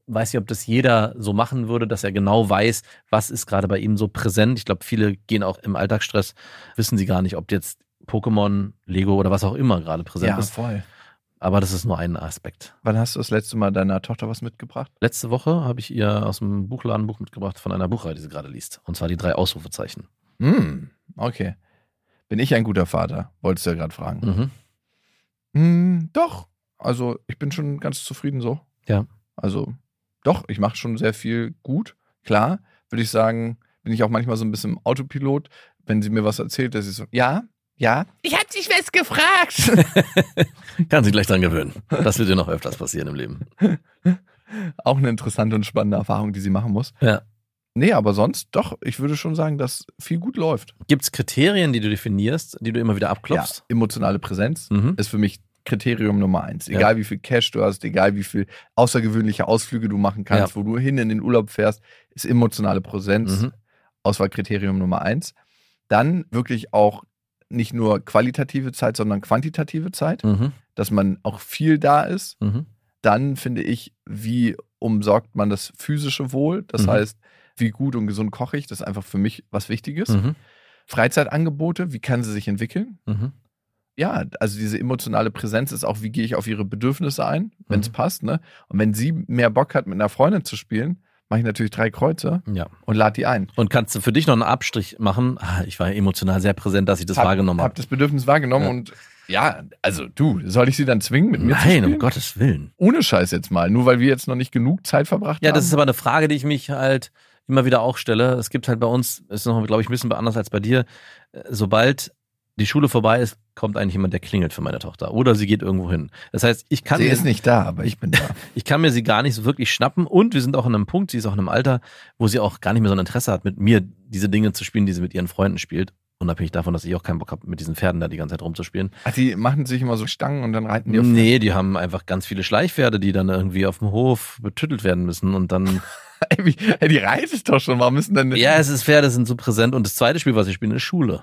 weiß nicht, ob das jeder so machen würde, dass er genau weiß, was ist gerade bei ihm so präsent. Ich glaube, viele gehen auch im Alltagsstress, wissen sie gar nicht, ob jetzt Pokémon, Lego oder was auch immer gerade präsent ja, ist. voll. Aber das ist nur ein Aspekt. Wann hast du das letzte Mal deiner Tochter was mitgebracht? Letzte Woche habe ich ihr aus dem Buchladen ein Buch mitgebracht von einer Buchreihe, die sie gerade liest. Und zwar die drei Ausrufezeichen. Hm, okay. Bin ich ein guter Vater? Wolltest du ja gerade fragen. Mhm. Hm, doch. Also, ich bin schon ganz zufrieden so. Ja. Also, doch, ich mache schon sehr viel gut. Klar, würde ich sagen, bin ich auch manchmal so ein bisschen im Autopilot, wenn sie mir was erzählt, dass ich so, ja, ja. Ich hab dich was gefragt. [laughs] Kann sich gleich dran gewöhnen. Das wird dir noch öfters passieren im Leben. [laughs] auch eine interessante und spannende Erfahrung, die sie machen muss. Ja. Nee, aber sonst doch, ich würde schon sagen, dass viel gut läuft. Gibt es Kriterien, die du definierst, die du immer wieder abklopfst? Ja, emotionale Präsenz Mhm. ist für mich Kriterium Nummer eins. Ja. Egal wie viel Cash du hast, egal wie viel außergewöhnliche Ausflüge du machen kannst, wo du hin in den Urlaub fährst, ist emotionale Präsenz Mhm. Auswahlkriterium Nummer eins. Dann wirklich auch nicht nur qualitative Zeit, sondern quantitative Zeit, Mhm. dass man auch viel da ist. Mhm. Dann finde ich, wie umsorgt man das physische Wohl? Das Mhm. heißt, wie gut und gesund koche ich? Das ist einfach für mich was Wichtiges. Mhm. Freizeitangebote, wie kann sie sich entwickeln? Mhm. ja, also diese emotionale Präsenz ist auch, wie gehe ich auf ihre Bedürfnisse ein, wenn es Mhm. passt, ne? Und wenn sie mehr Bock hat, mit einer Freundin zu spielen, mache ich natürlich drei Kreuze Ja. und lade die ein. Und kannst du für dich noch einen Abstrich machen? Ah, Ich war emotional sehr präsent, dass ich das hab, wahrgenommen Hab habe. das Bedürfnis wahrgenommen Ja. und ja, also du, soll ich sie dann zwingen, mit mir zu Nein, spielen? um Gottes Willen. Ohne Scheiß jetzt mal, nur weil wir jetzt noch nicht genug Zeit verbracht Ja, haben. das ist aber eine Frage, die ich mich halt immer wieder auch stelle. Es gibt halt bei uns, ist noch, glaube ich, ein bisschen anders als bei dir. Sobald die Schule vorbei ist, kommt eigentlich jemand, der klingelt für meine Tochter. Oder sie geht irgendwo hin. Das heißt, ich kann, sie mir, ist nicht da, aber ich bin da. [laughs] ich kann mir sie gar nicht so wirklich schnappen. Und wir sind auch in einem Punkt, sie ist auch in einem Alter, wo sie auch gar nicht mehr so ein Interesse hat, mit mir diese Dinge zu spielen, die sie mit ihren Freunden spielt. Unabhängig davon, dass ich auch keinen Bock habe, mit diesen Pferden da die ganze Zeit rumzuspielen. Ach, die machen sich immer so Stangen und dann reiten die auf. Nee, die haben einfach ganz viele Schleichpferde, die dann irgendwie auf dem Hof betüttelt werden müssen und dann [laughs] [laughs] Ey, die reitet doch schon. Warum müssen denn. Ja, es ist Pferde sind so präsent. Und das zweite Spiel, was ich spiele, ist Schule.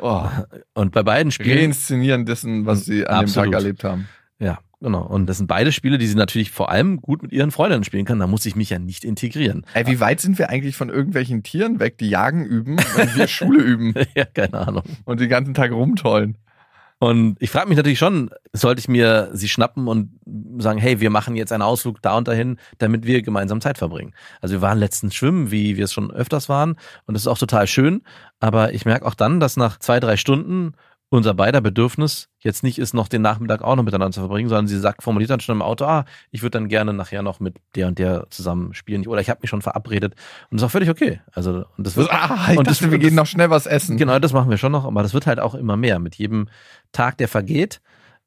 oh, Und bei beiden Spielen, reinszenieren dessen, was sie an dem Absolut. Tag erlebt haben. ja. Genau. Und das sind beide Spiele, die sie natürlich vor allem gut mit ihren Freundinnen spielen kann. Da muss ich mich ja nicht integrieren. Ey, wie weit sind wir eigentlich von irgendwelchen Tieren weg, die Jagen üben und wir [laughs] Schule üben ja, keine Ahnung. und den ganzen Tag rumtollen? Und ich frage mich natürlich schon, sollte ich mir sie schnappen und sagen, hey, wir machen jetzt einen Ausflug da und dahin, damit wir gemeinsam Zeit verbringen. Also wir waren letztens schwimmen, wie wir es schon öfters waren, und das ist auch total schön. Aber ich merke auch dann, dass nach zwei, drei Stunden unser beider Bedürfnis jetzt nicht ist, noch den Nachmittag auch noch miteinander zu verbringen, sondern sie sagt, formuliert dann schon im Auto, ah, ich würde dann gerne nachher noch mit der und der zusammen spielen oder ich habe mich schon verabredet und das ist auch völlig okay. Also und das wird, Ah, ich und dachte, das- wir gehen noch schnell was essen. Genau, das machen wir schon noch, aber das wird halt auch immer mehr. Mit jedem Tag, der vergeht,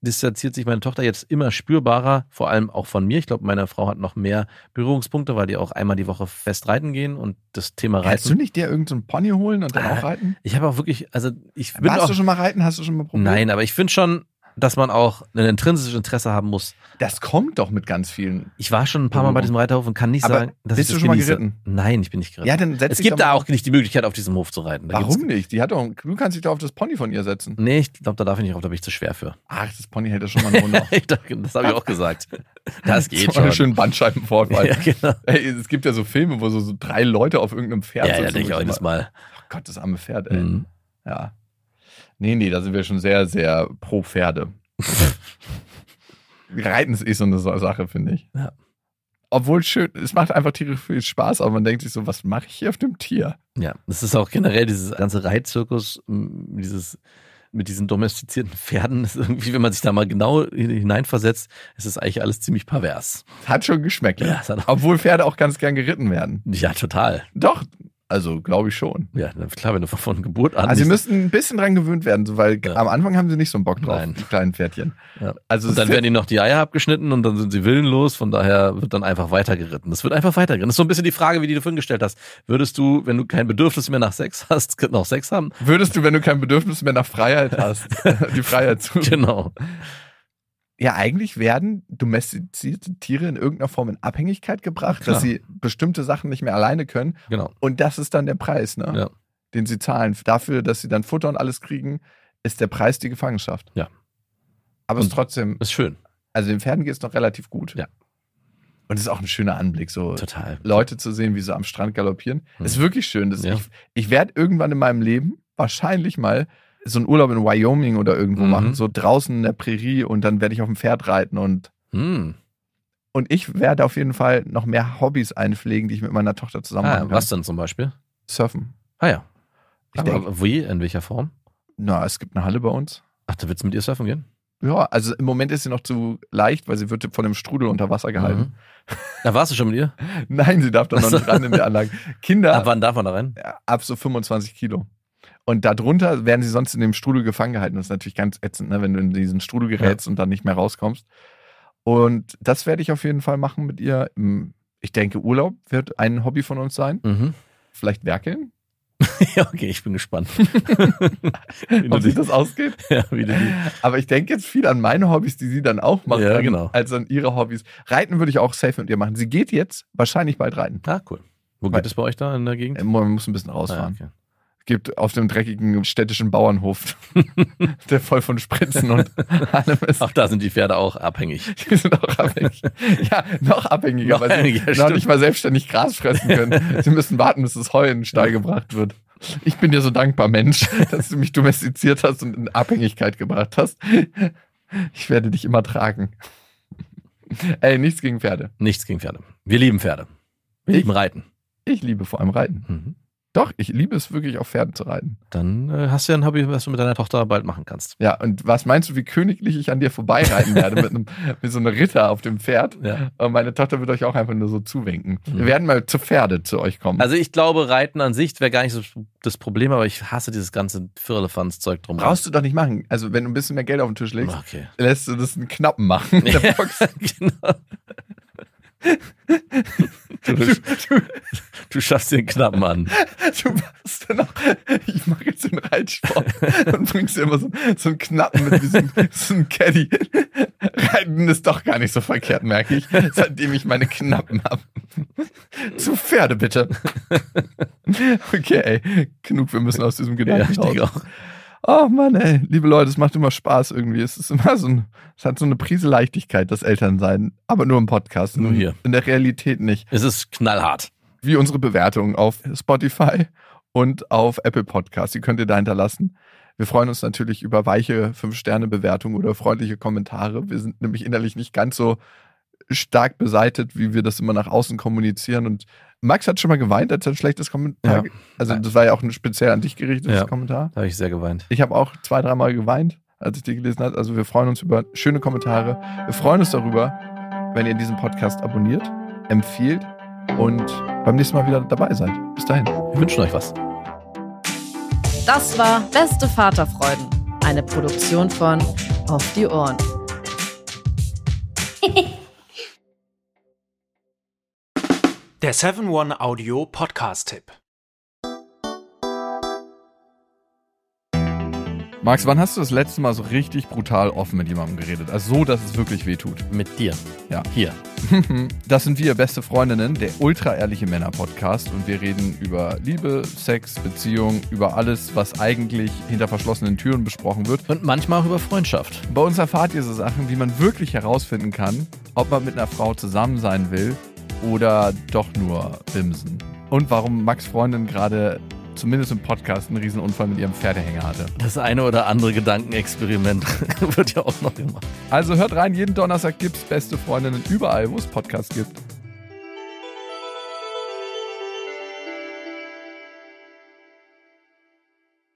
distanziert sich meine Tochter jetzt immer spürbarer, vor allem auch von mir. Ich glaube, meine Frau hat noch mehr Berührungspunkte, weil die auch einmal die Woche fest reiten gehen und das Thema Kannst du Reiten. nicht dir irgendeinen so Pony holen und dann Ah, auch reiten? Ich habe auch wirklich, also ich bin Warst auch, du schon mal reiten? Hast du schon mal probiert? nein, aber ich finde schon, dass man auch ein intrinsisches Interesse haben muss. Das kommt doch mit ganz vielen. Ich war schon ein paar Mal bei diesem Reiterhof und kann nicht Aber sagen, dass bist ich du das schon mal genieße. geritten? Nein, ich bin nicht geritten. Ja, dann setz es gibt da mal- auch nicht die Möglichkeit, auf diesem Hof zu reiten. Da Warum nicht? Die hat doch, du kannst dich doch auf das Pony von ihr setzen. Nee, ich glaube, da darf ich nicht auf, da bin ich zu schwer für. Ach, das Pony hält ja schon mal einen. [laughs] Ich dachte, das habe ich auch gesagt. Das geht [laughs] so schon. einen schönen Bandscheibenvorfall. [laughs] Ja, genau. Ey, es gibt ja so Filme, wo so, so drei Leute auf irgendeinem Pferd Ja, ja, sitzen. denke ich auch jedes Mal. Oh Gott, das arme Pferd, ey. Mhm. Ja. Nee, nee, da sind wir schon sehr, sehr pro Pferde. [laughs] Reiten ist eh so eine Sache, finde ich. Ja. Obwohl schön, es macht einfach tierisch viel Spaß, aber man denkt sich so, was mache ich hier auf dem Tier? Ja, das ist auch generell dieses ganze Reitzirkus, dieses mit diesen domestizierten Pferden, ist irgendwie, wenn man sich da mal genau hin- hineinversetzt, ist es eigentlich alles ziemlich pervers. Hat schon geschmeckt. Ja, es hat auch- Obwohl Pferde auch ganz gern geritten werden. Ja, total. Doch, also glaube ich schon. Ja, klar, wenn du [laughs] von, Geburt an. Also sie müssten ein bisschen dran gewöhnt werden, weil Ja. am Anfang haben sie nicht so einen Bock drauf, Nein. die kleinen Pferdchen. Ja. Also und es dann werden ihnen noch die Eier abgeschnitten und dann sind sie willenlos, von daher wird dann einfach weitergeritten. Das wird einfach weitergeritten. Das ist so ein bisschen die Frage, wie die du vorhin gestellt hast. Würdest du, wenn du kein Bedürfnis mehr nach Sex hast, [laughs] noch Sex haben? würdest du, wenn du kein Bedürfnis mehr nach Freiheit hast, [laughs] die Freiheit zu. Genau. Ja, eigentlich werden domestizierte Tiere in irgendeiner Form in Abhängigkeit gebracht, Klar. dass sie bestimmte Sachen nicht mehr alleine können. Genau. Und das ist dann der Preis, ne? Ja. den sie zahlen. Dafür, dass sie dann Futter und alles kriegen, ist der Preis die Gefangenschaft. Ja. Aber es ist trotzdem, Ist schön. also den Pferden geht es noch relativ gut. Ja. Und es ist auch ein schöner Anblick, so Total. Leute zu sehen, wie sie am Strand galoppieren. Hm. Ist wirklich schön. Das Ja. Ich, ich werde irgendwann in meinem Leben wahrscheinlich mal so einen Urlaub in Wyoming oder irgendwo Mhm. machen, so draußen in der Prärie und dann werde ich auf dem Pferd reiten und Hm. und ich werde auf jeden Fall noch mehr Hobbys einpflegen, die ich mit meiner Tochter zusammen Ah, was denn zum Beispiel? Surfen. Ah ja. Ich Aber denke, wie? In welcher Form? na, es gibt eine Halle bei uns. Ach, du willst mit ihr surfen gehen? Ja, also im Moment ist sie noch zu leicht, weil sie wird von dem Strudel unter Wasser gehalten. Mhm. Da warst du schon mit ihr? [laughs] Nein, sie darf da noch nicht ran in der Anlage. Kinder Ab wann darf man da rein? ab so 25 Kilo. Und darunter werden sie sonst in dem Strudel gefangen gehalten. Das ist natürlich ganz ätzend, ne, wenn du in diesen Strudel gerätst und dann nicht mehr rauskommst. Und das werde ich auf jeden Fall machen mit ihr. Im- Ich denke, Urlaub wird ein Hobby von uns sein. Mhm. Vielleicht werkeln, [laughs] ja, okay, ich bin gespannt. [laughs] ob sich das ausgeht. [laughs] ja, wie die, Aber ich denke jetzt viel an meine Hobbys, die sie dann auch macht, Ja, genau. als an ihre Hobbys. Reiten würde ich auch safe mit ihr machen. Sie geht jetzt wahrscheinlich bald reiten. ah, cool. Wo geht es bei euch da in der Gegend? Äh, Man muss ein bisschen Ah, rausfahren. okay. Gibt auf dem dreckigen städtischen Bauernhof, [laughs] der voll von Spritzen und [laughs] allem ist. Ach, da sind die Pferde auch abhängig. [laughs] Die sind auch abhängig. Ja, noch abhängiger, Noch weil sie abhängiger, noch stimmt. nicht mal selbstständig Gras fressen können. Sie müssen warten, bis das Heu in den Stall gebracht wird. Ich bin dir so dankbar, Mensch, dass du mich domestiziert hast und in Abhängigkeit gebracht hast. Ich werde dich immer tragen. Ey, nichts gegen Pferde. Nichts gegen Pferde. Wir lieben Pferde. Wir Ich- lieben Reiten. Ich liebe vor allem Reiten. Mhm. Doch, ich liebe es wirklich, auf Pferden zu reiten. Dann äh, hast du ja ein Hobby, was du mit deiner Tochter bald machen kannst. Ja, und was meinst du, wie königlich ich an dir vorbeireiten [laughs] werde mit, einem, mit so einem Ritter auf dem Pferd? Ja. Und meine Tochter wird euch auch einfach nur so zuwinken. Mhm. Wir werden mal zu Pferde zu euch kommen. Also ich glaube, Reiten an sich wäre gar nicht so das Problem, aber ich hasse dieses ganze Firlefanz-Zeug drum. Brauchst du doch nicht machen. Also, wenn du ein bisschen mehr Geld auf den Tisch legst, Okay. lässt du das einen Knappen machen. in der [laughs] Box. [laughs] genau. Du, Du, du, du schaffst den Knappen an. du machst dann auch, ich mache jetzt den Reitsport und bringst dir immer so, so einen Knappen mit wie so, ein- so einem Caddy. Reiten ist doch gar nicht so verkehrt, merke ich, seitdem ich meine Knappen habe. Zu Pferde bitte. Okay, ey, genug, wir müssen aus diesem Ja, Gedanken ich denke raus. Oh Mann, ey, liebe Leute, es macht immer Spaß irgendwie. Es ist immer so ein, es hat so eine Prise Leichtigkeit, das Elternsein, aber nur im Podcast. Nur hier. In der Realität nicht. Es ist knallhart. Wie unsere Bewertung auf Spotify und auf Apple Podcasts. Die könnt ihr da hinterlassen. Wir freuen uns natürlich über weiche 5-Sterne-Bewertungen oder freundliche Kommentare. Wir sind nämlich innerlich nicht ganz so stark beseitet, wie wir das immer nach außen kommunizieren. Und Max hat schon mal geweint, als er ein schlechtes Kommentar. Ja. Also, das war ja auch ein speziell an dich gerichtetes Ja. Kommentar. Da habe ich sehr geweint. Ich habe auch zwei, dreimal geweint, als ich die gelesen habe. Also, wir freuen uns über schöne Kommentare. Wir freuen uns darüber, wenn ihr diesen Podcast abonniert, empfiehlt und beim nächsten Mal wieder dabei seid. Bis dahin. Wir wünschen euch was. Das war Beste Vaterfreuden, eine Produktion von Auf die Ohren. [laughs] Der 7-One-Audio-Podcast-Tipp. Max, wann hast du das letzte Mal so richtig brutal offen mit jemandem geredet? Also so, dass es wirklich wehtut. Mit dir. Ja. Hier. [laughs] Das sind wir, beste Freundinnen, der ultra-ehrliche Männer-Podcast. Und wir reden über Liebe, Sex, Beziehung, über alles, was eigentlich hinter verschlossenen Türen besprochen wird. Und manchmal auch über Freundschaft. Bei uns erfahrt ihr so Sachen, wie man wirklich herausfinden kann, ob man mit einer Frau zusammen sein will oder doch nur bimsen. Und warum Max Freundin gerade zumindest im Podcast einen Riesenunfall mit ihrem Pferdehänger hatte. Das eine oder andere Gedankenexperiment [laughs] wird ja auch noch gemacht. Also hört rein, jeden Donnerstag gibt's beste Freundinnen überall, wo es Podcasts gibt.